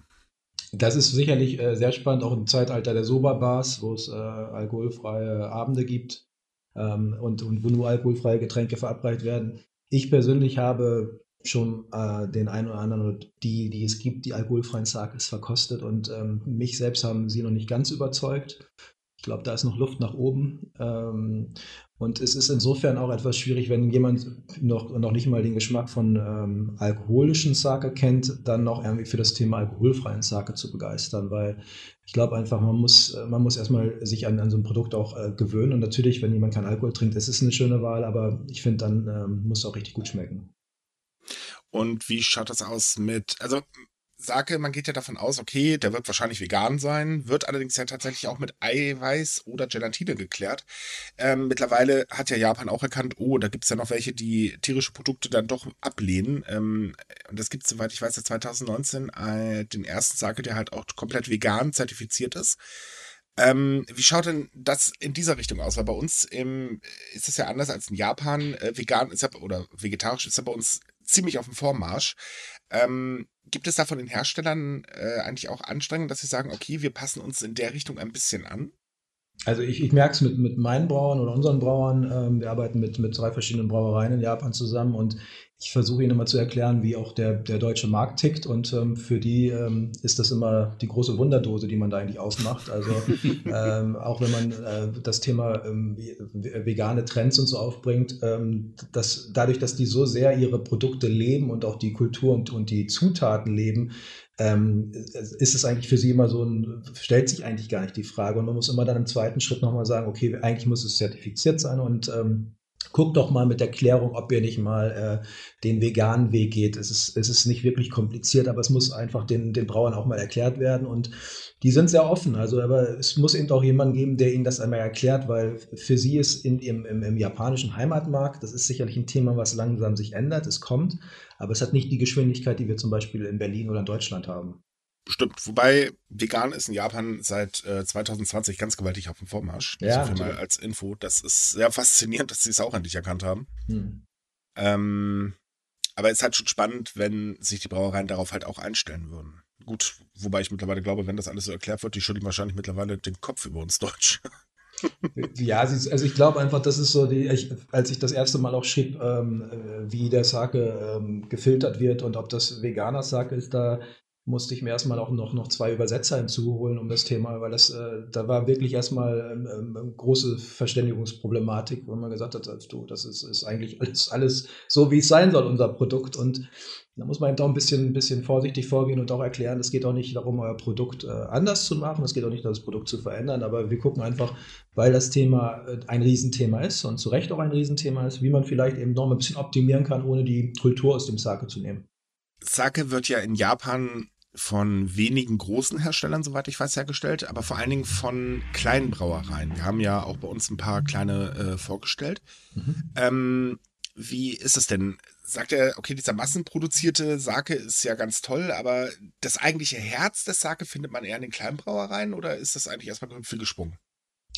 Das ist sicherlich äh, sehr spannend, auch im Zeitalter der Soba-Bars, wo es äh, alkoholfreie Abende gibt ähm, und, und wo nur alkoholfreie Getränke verabreicht werden. Ich persönlich habe schon äh, den einen oder anderen oder die, die es gibt, die alkoholfreien Sakes verkostet und ähm, mich selbst haben sie noch nicht ganz überzeugt. Ich glaube, da ist noch Luft nach oben. Ähm, und es ist insofern auch etwas schwierig, wenn jemand noch, noch nicht mal den Geschmack von ähm, alkoholischen Sake kennt, dann noch irgendwie für das Thema alkoholfreien Sake zu begeistern, weil ich glaube einfach, man muss, man muss erstmal sich an, an so ein Produkt auch äh, gewöhnen. Und natürlich, wenn jemand keinen Alkohol trinkt, ist es eine schöne Wahl, aber ich finde, dann ähm, muss es auch richtig gut schmecken. Und wie schaut das aus mit, also Sake, man geht ja davon aus, okay, der wird wahrscheinlich vegan sein, wird allerdings ja tatsächlich auch mit Eiweiß oder Gelatine geklärt. Ähm, mittlerweile hat ja Japan auch erkannt, oh, da gibt es ja noch welche, die tierische Produkte dann doch ablehnen. Ähm, und das gibt es, soweit ich weiß, seit 2019 äh, den ersten Sake, der halt auch komplett vegan zertifiziert ist. Ähm, wie schaut denn das in dieser Richtung aus? Weil bei uns im, ist es ja anders als in Japan. Äh, vegan ist ja, oder vegetarisch ist ja bei uns ziemlich auf dem Vormarsch. Ähm, gibt es da von den Herstellern äh, eigentlich auch Anstrengungen, dass sie sagen, okay, wir passen uns in der Richtung ein bisschen an? Also ich, ich merke es mit, mit meinen Brauern oder unseren Brauern. Ähm, wir arbeiten mit, mit drei verschiedenen Brauereien in Japan zusammen und ich versuche ihnen immer zu erklären, wie auch der, der deutsche Markt tickt. Und ähm, für die ähm, ist das immer die große Wunderdose, die man da eigentlich aufmacht. Also ähm, auch wenn man äh, das Thema ähm, vegane Trends und so aufbringt, ähm, dass dadurch, dass die so sehr ihre Produkte leben und auch die Kultur und, und die Zutaten leben, ähm, ist es eigentlich für sie immer so ein, stellt sich eigentlich gar nicht die Frage. Und man muss immer dann im zweiten Schritt nochmal sagen, okay, eigentlich muss es zertifiziert sein und ähm, guckt doch mal mit der Klärung, ob ihr nicht mal äh, den veganen Weg geht. Es ist, es ist nicht wirklich kompliziert, aber es muss einfach den, den Brauern auch mal erklärt werden. Und die sind sehr offen. Also, aber es muss eben auch jemanden geben, der ihnen das einmal erklärt, weil für sie ist in, im, im, im japanischen Heimatmarkt, das ist sicherlich ein Thema, was langsam sich ändert. Es kommt, aber es hat nicht die Geschwindigkeit, die wir zum Beispiel in Berlin oder in Deutschland haben. Stimmt, wobei vegan ist in Japan seit äh, 2020 ganz gewaltig auf dem Vormarsch. Ja, so viel mal als Info. Das ist sehr faszinierend, dass sie es auch endlich erkannt haben. Hm. Ähm, aber es ist halt schon spannend, wenn sich die Brauereien darauf halt auch einstellen würden. Gut, wobei ich mittlerweile glaube, wenn das alles so erklärt wird, die schütteln wahrscheinlich mittlerweile den Kopf über uns Deutsch. Ja, also ich glaube einfach, das ist so, die, ich, als ich das erste Mal auch schrieb, ähm, äh, wie der Sake ähm, gefiltert wird und ob das veganer Sake ist, da musste ich mir erstmal auch noch, noch zwei Übersetzer hinzuholen um das Thema, weil das, äh, da war wirklich erstmal ähm, ähm, große Verständigungsproblematik, wo man gesagt hat, du, das ist, ist eigentlich alles, alles so, wie es sein soll, unser Produkt. Und da muss man eben auch ein bisschen, ein bisschen vorsichtig vorgehen und auch erklären, es geht auch nicht darum, euer Produkt äh, anders zu machen, es geht auch nicht darum, das Produkt zu verändern, aber wir gucken einfach, weil das Thema äh, ein Riesenthema ist und zu Recht auch ein Riesenthema ist, wie man vielleicht eben noch ein bisschen optimieren kann, ohne die Kultur aus dem Sake zu nehmen. Sake wird ja in Japan von wenigen großen Herstellern, soweit ich weiß, hergestellt, aber vor allen Dingen von kleinen Brauereien. Wir haben ja auch bei uns ein paar kleine äh, vorgestellt. Mhm. Ähm, wie ist es denn? Sagt er, okay, dieser massenproduzierte Sake ist ja ganz toll, aber das eigentliche Herz des Sake findet man eher in den kleinen Brauereien oder ist das eigentlich erstmal viel gesprungen?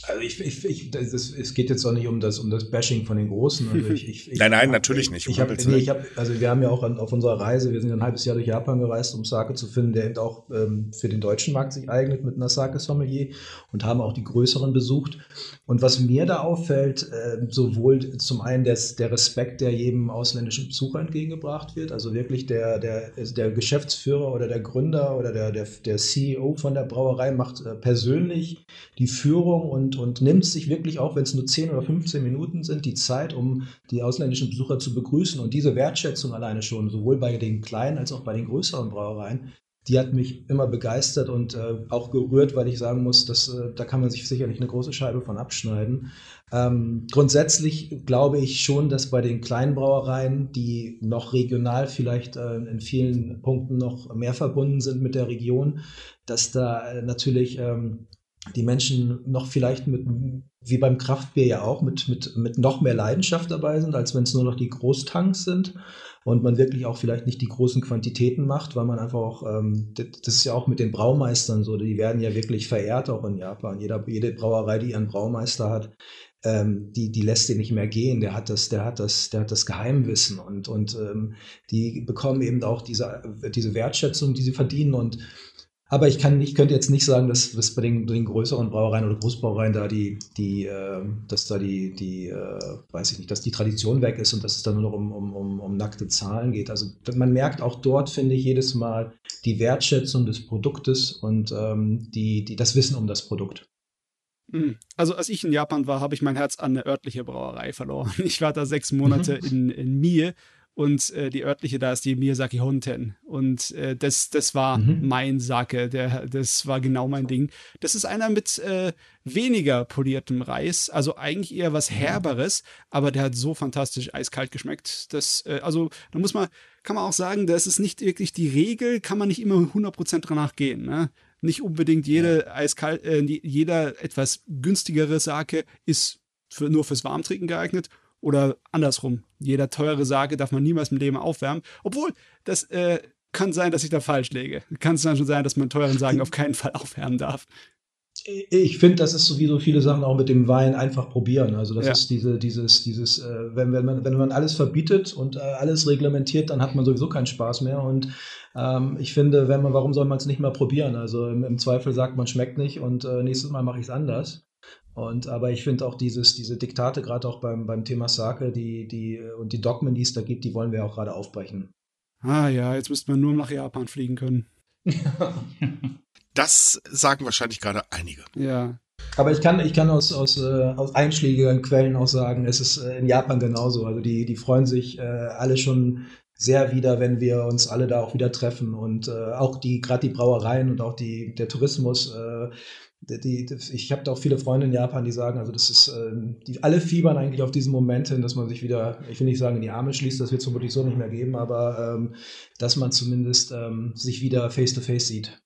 Also ich, ich, ich das, es geht jetzt auch nicht um das, um das Bashing von den Großen. Also ich, nein, nein, natürlich nicht. Um ich hab, nee, ich hab, also wir haben ja auch an, auf unserer Reise, wir sind ein halbes Jahr durch Japan gereist, um Sake zu finden, der eben auch ähm, für den deutschen Markt sich eignet mit einer Sake-Sommelier und haben auch die größeren besucht. Und was mir da auffällt, äh, sowohl zum einen des, der Respekt, der jedem ausländischen Besucher entgegengebracht wird, also wirklich der, der, der Geschäftsführer oder der Gründer oder der, der, der CEO von der Brauerei macht äh, persönlich die Führung und und, und nimmt sich wirklich auch, wenn es nur 10 oder 15 Minuten sind, die Zeit, um die ausländischen Besucher zu begrüßen. Und diese Wertschätzung alleine schon, sowohl bei den kleinen als auch bei den größeren Brauereien, die hat mich immer begeistert und äh, auch gerührt, weil ich sagen muss, dass, äh, da kann man sich sicherlich eine große Scheibe von abschneiden. Ähm, grundsätzlich glaube ich schon, dass bei den kleinen Brauereien, die noch regional vielleicht äh, in vielen Punkten noch mehr verbunden sind mit der Region, dass da äh, natürlich ähm, die Menschen noch vielleicht mit, wie beim Kraftbier ja auch, mit, mit, mit noch mehr Leidenschaft dabei sind, als wenn es nur noch die Großtanks sind und man wirklich auch vielleicht nicht die großen Quantitäten macht, weil man einfach auch, ähm, das ist ja auch mit den Braumeistern so, die werden ja wirklich verehrt auch in Japan. Jeder, jede Brauerei, die ihren Braumeister hat, ähm, die, die lässt den nicht mehr gehen. Der hat das, der hat das, der hat das Geheimwissen und, und ähm, die bekommen eben auch diese, diese Wertschätzung, die sie verdienen und aber ich kann, ich könnte jetzt nicht sagen, dass, dass bei den, den, größeren Brauereien oder Großbrauereien da die, die, äh, dass da die, die, äh, weiß ich nicht, dass die Tradition weg ist und dass es da nur noch um, um, um, um nackte Zahlen geht. Also man merkt auch dort, finde ich, jedes Mal die Wertschätzung des Produktes und ähm, die, die, das Wissen um das Produkt. Hm. Also als ich in Japan war, habe ich mein Herz an eine örtliche Brauerei verloren. Ich war da sechs Monate mhm. in, in Mie und äh, die örtliche da ist die Miyazaki Honten. Und äh, das, das war mhm. mein Sake, der, das war genau mein Ding. Das ist einer mit äh, weniger poliertem Reis, also eigentlich eher was Herberes, aber der hat so fantastisch eiskalt geschmeckt. Das, äh, also da muss man, kann man auch sagen, das ist nicht wirklich die Regel, kann man nicht immer 100% danach gehen. Ne? Nicht unbedingt jede eiskalt, äh, jeder etwas günstigere Sake ist für, nur fürs Warmtrinken geeignet oder andersrum. Jeder teure Sake darf man niemals im Leben aufwärmen. Obwohl, das äh, kann sein, dass ich da falsch lege. Kann es dann schon sein, dass man teuren Sagen auf keinen Fall aufwärmen darf. Ich finde, das ist sowieso viele Sachen auch mit dem Wein einfach probieren. Also das ja. ist diese, dieses, dieses, äh, wenn, wenn, man, wenn man alles verbietet und äh, alles reglementiert, dann hat man sowieso keinen Spaß mehr. Und ähm, ich finde, wenn man, warum soll man es nicht mal probieren? Also im, im, Zweifel sagt man, schmeckt nicht und äh, nächstes Mal mache ich es anders. Und aber ich finde auch dieses, diese Diktate, gerade auch beim, beim Thema Sake, die, die, und die Dogmen, die es da gibt, die wollen wir auch gerade aufbrechen. Ah ja, jetzt müsste man nur nach Japan fliegen können. das sagen wahrscheinlich gerade einige. Ja. Aber ich kann, ich kann aus, aus, äh, aus einschlägigen Quellen auch sagen, es ist äh, in Japan genauso. Also die, die freuen sich äh, alle schon sehr wieder, wenn wir uns alle da auch wieder treffen und äh, auch die gerade die Brauereien und auch die der Tourismus äh, die, die, ich habe da auch viele Freunde in Japan, die sagen, also das ist, äh, die alle fiebern eigentlich auf diesen Moment hin, dass man sich wieder, ich will nicht sagen, in die Arme schließt, das wird es vermutlich so nicht mehr geben, aber ähm, dass man zumindest ähm, sich wieder face to face sieht.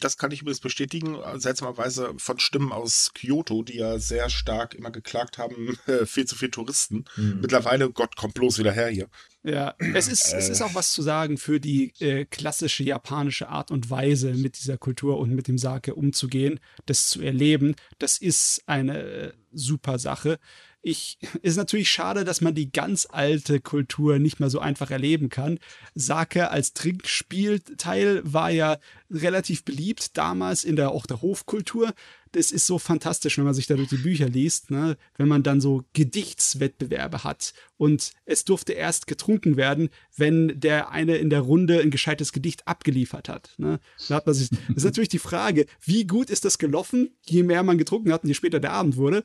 Das kann ich übrigens bestätigen, seltsamerweise von Stimmen aus Kyoto, die ja sehr stark immer geklagt haben, viel zu viel Touristen. Mhm. Mittlerweile, Gott, kommt bloß wieder her hier. Ja, es ist, äh. es ist auch was zu sagen für die äh, klassische japanische Art und Weise, mit dieser Kultur und mit dem Sake umzugehen, das zu erleben. Das ist eine äh, super Sache. Ich, ist natürlich schade, dass man die ganz alte Kultur nicht mehr so einfach erleben kann. Sake als Trinkspielteil war ja relativ beliebt damals in der auch der Hofkultur das ist so fantastisch, wenn man sich da durch die Bücher liest, ne? wenn man dann so Gedichtswettbewerbe hat. Und es durfte erst getrunken werden, wenn der eine in der Runde ein gescheites Gedicht abgeliefert hat. Ne? Da hat man sich, das ist natürlich die Frage, wie gut ist das gelaufen, je mehr man getrunken hat und je später der Abend wurde,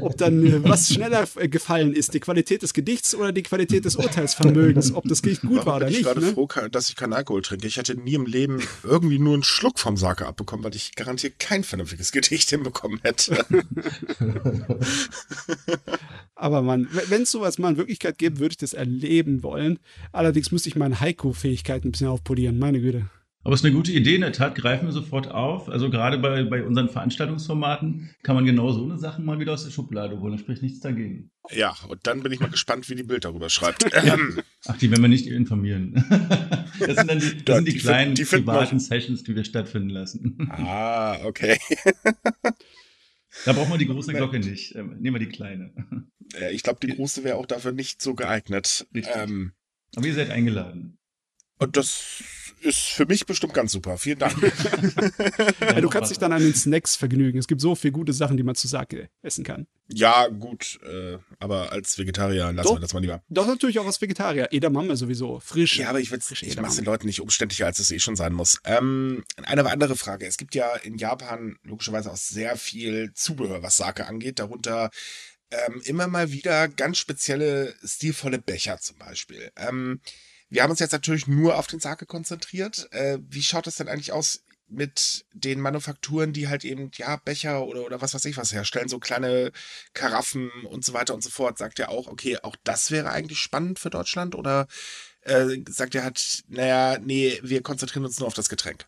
ob dann äh, was schneller äh, gefallen ist, die Qualität des Gedichts oder die Qualität des Urteilsvermögens, ob das Gedicht gut Warum war oder nicht. Ich bin gerade ne? froh, dass ich keinen Alkohol trinke. Ich hätte nie im Leben irgendwie nur einen Schluck vom Sake abbekommen, weil ich garantiert kein vernünftiges Gedicht hinbekommen hätte. Aber man, wenn es sowas mal in Wirklichkeit gibt, würde ich das erleben wollen. Allerdings müsste ich meine Heiko-Fähigkeiten ein bisschen aufpolieren, meine Güte. Aber es ist eine gute Idee, in der Tat greifen wir sofort auf. Also gerade bei, bei unseren Veranstaltungsformaten kann man genau so eine Sache mal wieder aus der Schublade holen. Da spricht nichts dagegen. Ja, und dann bin ich mal gespannt, wie die Bild darüber schreibt. Ach, die werden wir nicht informieren. Das sind dann die, das sind die, die kleinen die privaten Sessions, die wir stattfinden lassen. Ah, okay. Da brauchen wir die große Glocke nicht. Ähm, nehmen wir die kleine. Ich glaube, die große wäre auch dafür nicht so geeignet. Ähm, Aber ihr seid eingeladen. Und das ist für mich bestimmt ganz super. Vielen Dank. ja, du kannst dich dann an den Snacks vergnügen. Es gibt so viele gute Sachen, die man zu Sake essen kann. Ja, gut, äh, aber als Vegetarier lassen Doch. wir das mal lieber. Doch natürlich auch als Vegetarier. Edamame sowieso. Frisch. Ja, aber ich, Frische ich mache es den. Leuten nicht umständlicher, als es eh schon sein muss. Ähm, eine andere Frage. Es gibt ja in Japan logischerweise auch sehr viel Zubehör, was Sake angeht. Darunter ähm, immer mal wieder ganz spezielle, stilvolle Becher zum Beispiel. Ähm, wir haben uns jetzt natürlich nur auf den Sake konzentriert. Äh, wie schaut es denn eigentlich aus mit den Manufakturen, die halt eben, ja, Becher oder, oder was weiß ich was herstellen, so kleine Karaffen und so weiter und so fort? Sagt ihr auch, okay, auch das wäre eigentlich spannend für Deutschland? Oder äh, sagt er halt, naja, nee, wir konzentrieren uns nur auf das Getränk.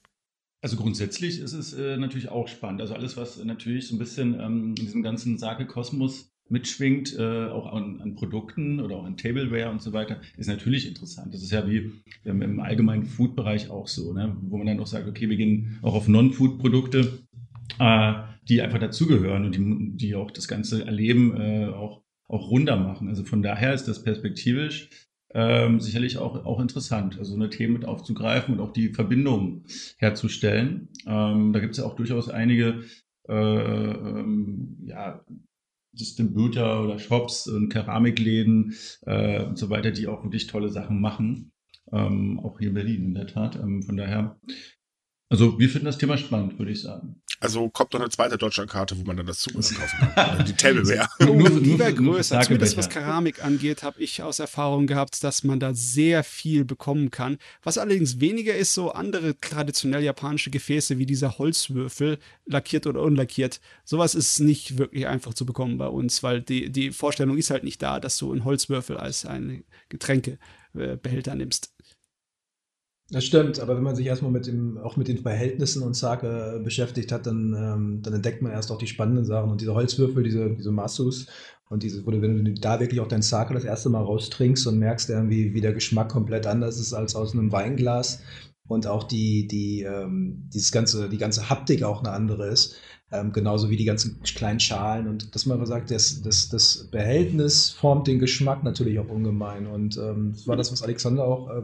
Also grundsätzlich ist es äh, natürlich auch spannend. Also alles, was natürlich so ein bisschen ähm, in diesem ganzen Sake-Kosmos mitschwingt, äh, auch an, an Produkten oder auch an Tableware und so weiter, ist natürlich interessant. Das ist ja wie ähm, im allgemeinen Food-Bereich auch so, ne? wo man dann auch sagt, okay, wir gehen auch auf Non-Food-Produkte, äh, die einfach dazugehören und die, die auch das ganze Erleben äh, auch, auch runder machen. Also von daher ist das perspektivisch ähm, sicherlich auch, auch interessant, also eine Themen mit aufzugreifen und auch die Verbindungen herzustellen. Ähm, da gibt es ja auch durchaus einige äh, ähm, ja, Distributor oder Shops und Keramikläden äh, und so weiter, die auch wirklich tolle Sachen machen. Ähm, auch hier in Berlin in der Tat. Ähm, von daher, also wir finden das Thema spannend, würde ich sagen. Also kommt noch eine zweite Deutschlandkarte, wo man dann das Zubehör kaufen kann. Die Tableware. Nur- die wäre größer. Zumindest was. Keramik angeht, habe ich aus Erfahrung gehabt, dass man da sehr viel bekommen kann. Was allerdings weniger ist, so andere traditionell japanische Gefäße wie dieser Holzwürfel, lackiert oder unlackiert. Sowas ist nicht wirklich einfach zu bekommen bei uns, weil die, die Vorstellung ist halt nicht da, dass du einen Holzwürfel als einen Getränkebehälter nimmst. Das stimmt, aber wenn man sich erstmal mit dem, auch mit den Verhältnissen und Sake äh, beschäftigt hat, dann, ähm, dann entdeckt man erst auch die spannenden Sachen. Und diese Holzwürfel, diese, diese Massus und diese, wo du, wenn du da wirklich auch dein Sake das erste Mal raustrinkst und merkst irgendwie, wie der Geschmack komplett anders ist als aus einem Weinglas und auch die, die, ähm, dieses ganze, die ganze Haptik auch eine andere ist. Ähm, genauso wie die ganzen kleinen Schalen und dass man aber sagt, das, das, das Behältnis formt den Geschmack natürlich auch ungemein. Und ähm, das war das, was Alexander auch, äh,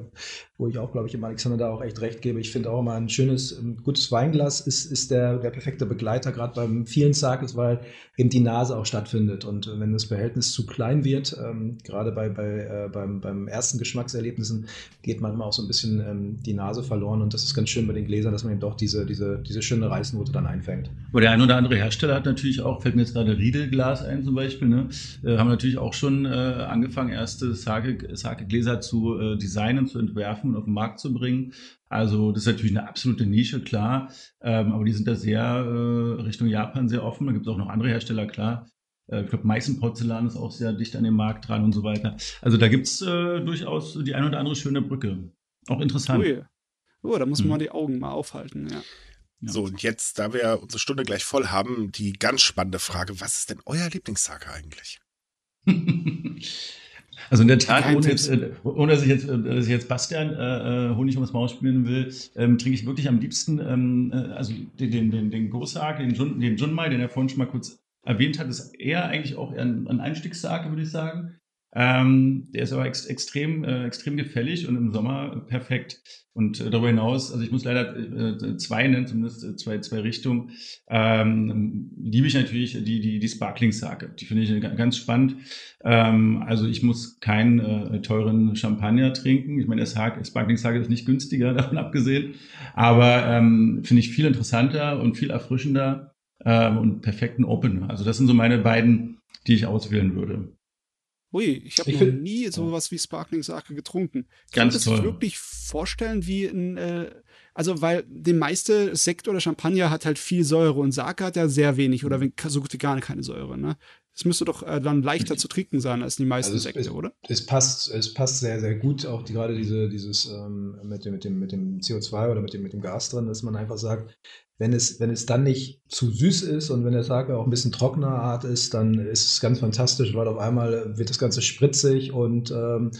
wo ich auch, glaube ich, im Alexander da auch echt recht gebe. Ich finde auch immer ein schönes, ähm, gutes Weinglas ist, ist der, der perfekte Begleiter, gerade beim vielen Sakes, weil eben die Nase auch stattfindet. Und äh, wenn das Behältnis zu klein wird, ähm, gerade bei, bei, äh, beim, beim ersten Geschmackserlebnissen, geht manchmal auch so ein bisschen ähm, die Nase verloren. Und das ist ganz schön bei den Gläsern, dass man eben doch diese, diese, diese schöne Reisnote dann einfängt. Aber der ein oder andere Hersteller hat natürlich auch, fällt mir jetzt gerade Riedelglas ein zum Beispiel, ne, äh, haben natürlich auch schon äh, angefangen, erste Sake- Sake-Gläser zu äh, designen, zu entwerfen und auf den Markt zu bringen. Also das ist natürlich eine absolute Nische, klar, ähm, aber die sind da sehr äh, Richtung Japan sehr offen. Da gibt es auch noch andere Hersteller, klar. Äh, ich glaube, Meißen Porzellan ist auch sehr dicht an dem Markt dran und so weiter. Also da gibt es äh, durchaus die ein oder andere schöne Brücke. Auch interessant. Ui. Oh, da muss man Hm. mal die Augen mal aufhalten, ja. Ja. So, und jetzt, da wir unsere Stunde gleich voll haben, die ganz spannende Frage, was ist denn euer Lieblingssake eigentlich? Also in der Tat, ohne, jetzt, äh, ohne dass ich jetzt, äh, dass ich jetzt Bastian äh, äh, Honig ums Maus spielen will, ähm, trinke ich wirklich am liebsten, ähm, äh, also den, den, den, den Go-Sake, den, Jun, den Junmai, den er vorhin schon mal kurz erwähnt hat, ist eher eigentlich auch eher ein, ein Einstiegssake, würde ich sagen. Ähm, der ist aber ex extrem, äh, extrem gefällig und im Sommer perfekt. Und äh, darüber hinaus, also ich muss leider äh, zwei nennen, zumindest äh, zwei, zwei Richtungen, ähm, liebe ich natürlich die, die, die Sparkling Sake. Die finde ich ga- ganz spannend. Ähm, also ich muss keinen äh, teuren Champagner trinken. Ich meine, der Sake, Sparkling Sake ist nicht günstiger, davon abgesehen. Aber ähm, finde ich viel interessanter und viel erfrischender ähm, und perfekten Opener. Also das sind so meine beiden, die ich auswählen würde. Ui, ich habe noch find- nie sowas wie Sparkling Sake getrunken. Ganz Kann man das sich toll. wirklich vorstellen, wie ein, äh, also weil die meiste Sekt oder Champagner hat halt viel Säure und Sake hat ja sehr wenig oder wenn, so gut wie gar keine Säure, ne? Das müsste doch äh, dann leichter zu trinken sein als die meisten Also es- Sekte, es- oder? Es passt, es passt sehr, sehr gut, auch die, gerade diese, dieses ähm, mit, dem, mit, dem, mit dem CO2 oder mit dem, mit dem Gas drin, dass man einfach sagt, wenn es, wenn es dann nicht zu süß ist und wenn der Sake auch ein bisschen trockener Art ist, dann ist es ganz fantastisch, weil auf einmal wird das Ganze spritzig und ähm,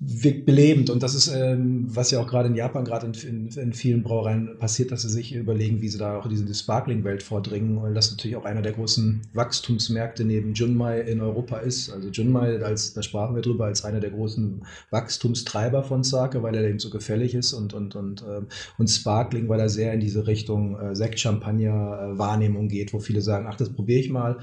belebend und das ist, ähm, was ja auch gerade in Japan, gerade in, in, in, vielen Brauereien passiert, dass sie sich überlegen, wie sie da auch in diese Sparkling-Welt vordringen, weil das natürlich auch einer der großen Wachstumsmärkte neben Junmai in Europa ist. Also Junmai, als, da sprachen wir drüber, als einer der großen Wachstumstreiber von Sake, weil er eben so gefällig ist und, und, und, ähm, und Sparkling, weil er sehr in diese Richtung äh, Sekt-Champagner-Wahrnehmung geht, wo viele sagen, ach, das probiere ich mal.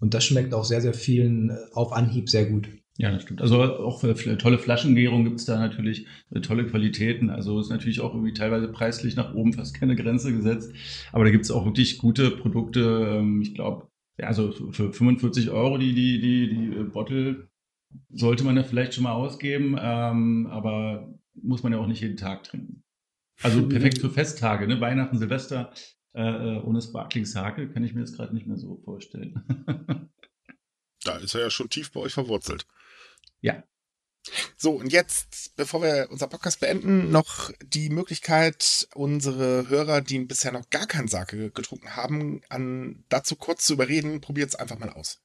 Und das schmeckt auch sehr, sehr vielen äh, auf Anhieb sehr gut. Ja, das stimmt. Also auch für tolle Flaschengärung gibt es da natürlich äh, tolle Qualitäten. Also ist natürlich auch irgendwie teilweise preislich nach oben fast keine Grenze gesetzt. Aber da gibt es auch wirklich gute Produkte. Ähm, ich glaube, ja, also für 45 Euro die, die, die, die äh, Bottle sollte man ja vielleicht schon mal ausgeben. Ähm, aber muss man ja auch nicht jeden Tag trinken. Also perfekt für Festtage, ne? Weihnachten, Silvester. Äh, ohne Sparkling Sake kann ich mir das gerade nicht mehr so vorstellen. da ist er ja schon tief bei euch verwurzelt. Ja. So, und jetzt, bevor wir unser Podcast beenden, noch die Möglichkeit, unsere Hörer, die bisher noch gar keinen Sake getrunken haben, an, dazu kurz zu überreden. Probiert es einfach mal aus.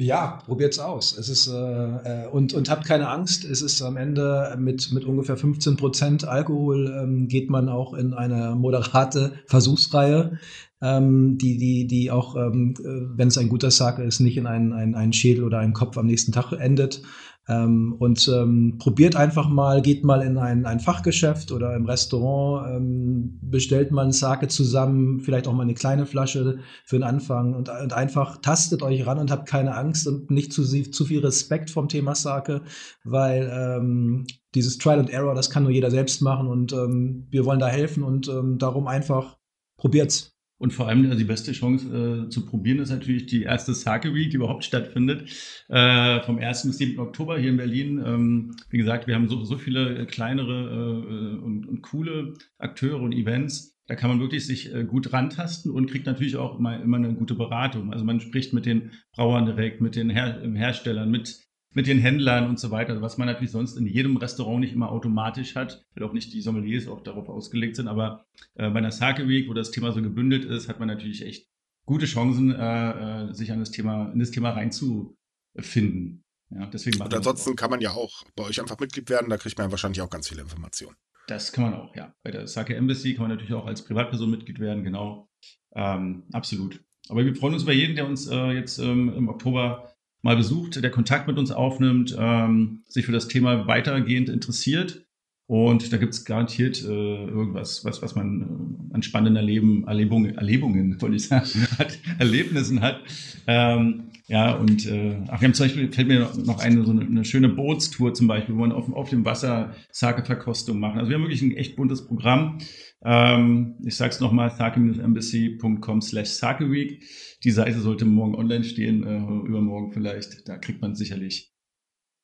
Ja, probiert's aus. Es ist äh, äh, und und habt keine Angst. Es ist am Ende mit mit ungefähr 15 Prozent Alkohol ähm, geht man auch in eine moderate Versuchsreihe, ähm, die die die auch, ähm, äh, wenn es ein guter Sake ist, nicht in einen, einen einen Schädel oder einen Kopf am nächsten Tag endet. Ähm, und ähm, probiert einfach mal, geht mal in ein, ein Fachgeschäft oder im Restaurant, ähm, bestellt mal ein Sake zusammen, vielleicht auch mal eine kleine Flasche für den Anfang und, und einfach tastet euch ran und habt keine Angst und nicht zu, zu viel Respekt vom Thema Sake, weil ähm, dieses Trial and Error, das kann nur jeder selbst machen und ähm, wir wollen da helfen und ähm, darum einfach probiert's. Und vor allem also die beste Chance äh, zu probieren ist natürlich die erste Sake Week, die überhaupt stattfindet, äh, vom 1. bis 7. Oktober hier in Berlin. Ähm, wie gesagt, wir haben so, so viele kleinere äh, und, und coole Akteure und Events. Da kann man wirklich sich äh, gut rantasten und kriegt natürlich auch immer, immer eine gute Beratung. Also man spricht mit den Brauern direkt, mit den Her Herstellern, mit mit den Händlern und so weiter, was man natürlich sonst in jedem Restaurant nicht immer automatisch hat, weil auch nicht die Sommeliers auch darauf ausgelegt sind. Aber äh, bei einer Sake Week, wo das Thema so gebündelt ist, hat man natürlich echt gute Chancen, äh, äh sich an das Thema, in das Thema reinzufinden. Ja, deswegen und ansonsten kann man ja auch bei euch einfach Mitglied werden, da kriegt man ja wahrscheinlich auch ganz viele Informationen. Das kann man auch, ja. Bei der Sake Embassy kann man natürlich auch als Privatperson Mitglied werden, genau. Ähm, absolut. Aber wir freuen uns über jeden, der uns äh, jetzt ähm, im Oktober mal besucht, der Kontakt mit uns aufnimmt, ähm, sich für das Thema weitergehend interessiert. Und da gibt es garantiert äh, irgendwas, was, was man äh, an spannenden Erleben, Erlebungen, Erlebungen, wollte ich sagen, hat, Erlebnissen hat. Ähm, ja, und äh, ach, wir haben zum Beispiel, fällt mir noch eine, so eine, eine schöne Bootstour zum Beispiel, wo man auf, auf dem Wasser Sake-Verkostung machen. Also wir haben wirklich ein echt buntes Programm. Ähm, ich sage es nochmal, sake-embassy.com slash sakeweek. Die Seite sollte morgen online stehen, äh, übermorgen vielleicht. Da kriegt man sicherlich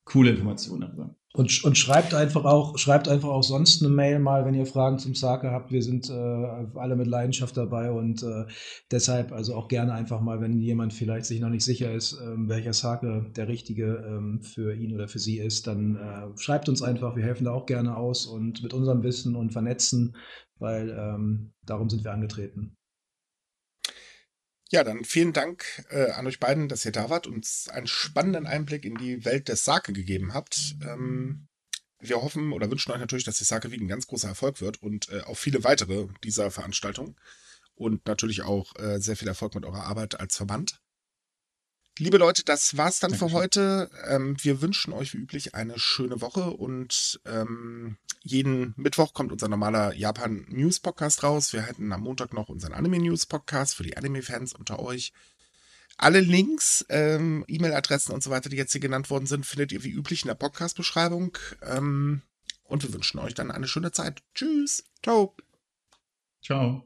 coole Informationen darüber. Und, und schreibt einfach auch, schreibt einfach auch sonst eine Mail mal, wenn ihr Fragen zum Sake habt. Wir sind äh, alle mit Leidenschaft dabei und äh, deshalb also auch gerne einfach mal, wenn jemand vielleicht sich noch nicht sicher ist, ähm, welcher Sake der richtige ähm, für ihn oder für sie ist, dann äh, schreibt uns einfach. Wir helfen da auch gerne aus und mit unserem Wissen und vernetzen weil ähm, darum sind wir angetreten. Ja, dann vielen Dank äh, an euch beiden, dass ihr da wart und einen spannenden Einblick in die Welt des Sake gegeben habt. Ähm, wir hoffen oder wünschen euch natürlich, dass die Sake Week ein ganz großer Erfolg wird und äh, auch viele weitere dieser Veranstaltungen. Und natürlich auch äh, sehr viel Erfolg mit eurer Arbeit als Verband. Liebe Leute, das war's dann Dankeschön. für heute. Ähm, wir wünschen euch wie üblich eine schöne Woche und ähm, jeden Mittwoch kommt unser normaler Japan News Podcast raus. Wir hätten am Montag noch unseren Anime News Podcast für die Anime-Fans unter euch. Alle Links, ähm, E-Mail-Adressen und so weiter, die jetzt hier genannt worden sind, findet ihr wie üblich in der Podcast-Beschreibung. Ähm, und wir wünschen euch dann eine schöne Zeit. Tschüss. Ciao. Ciao.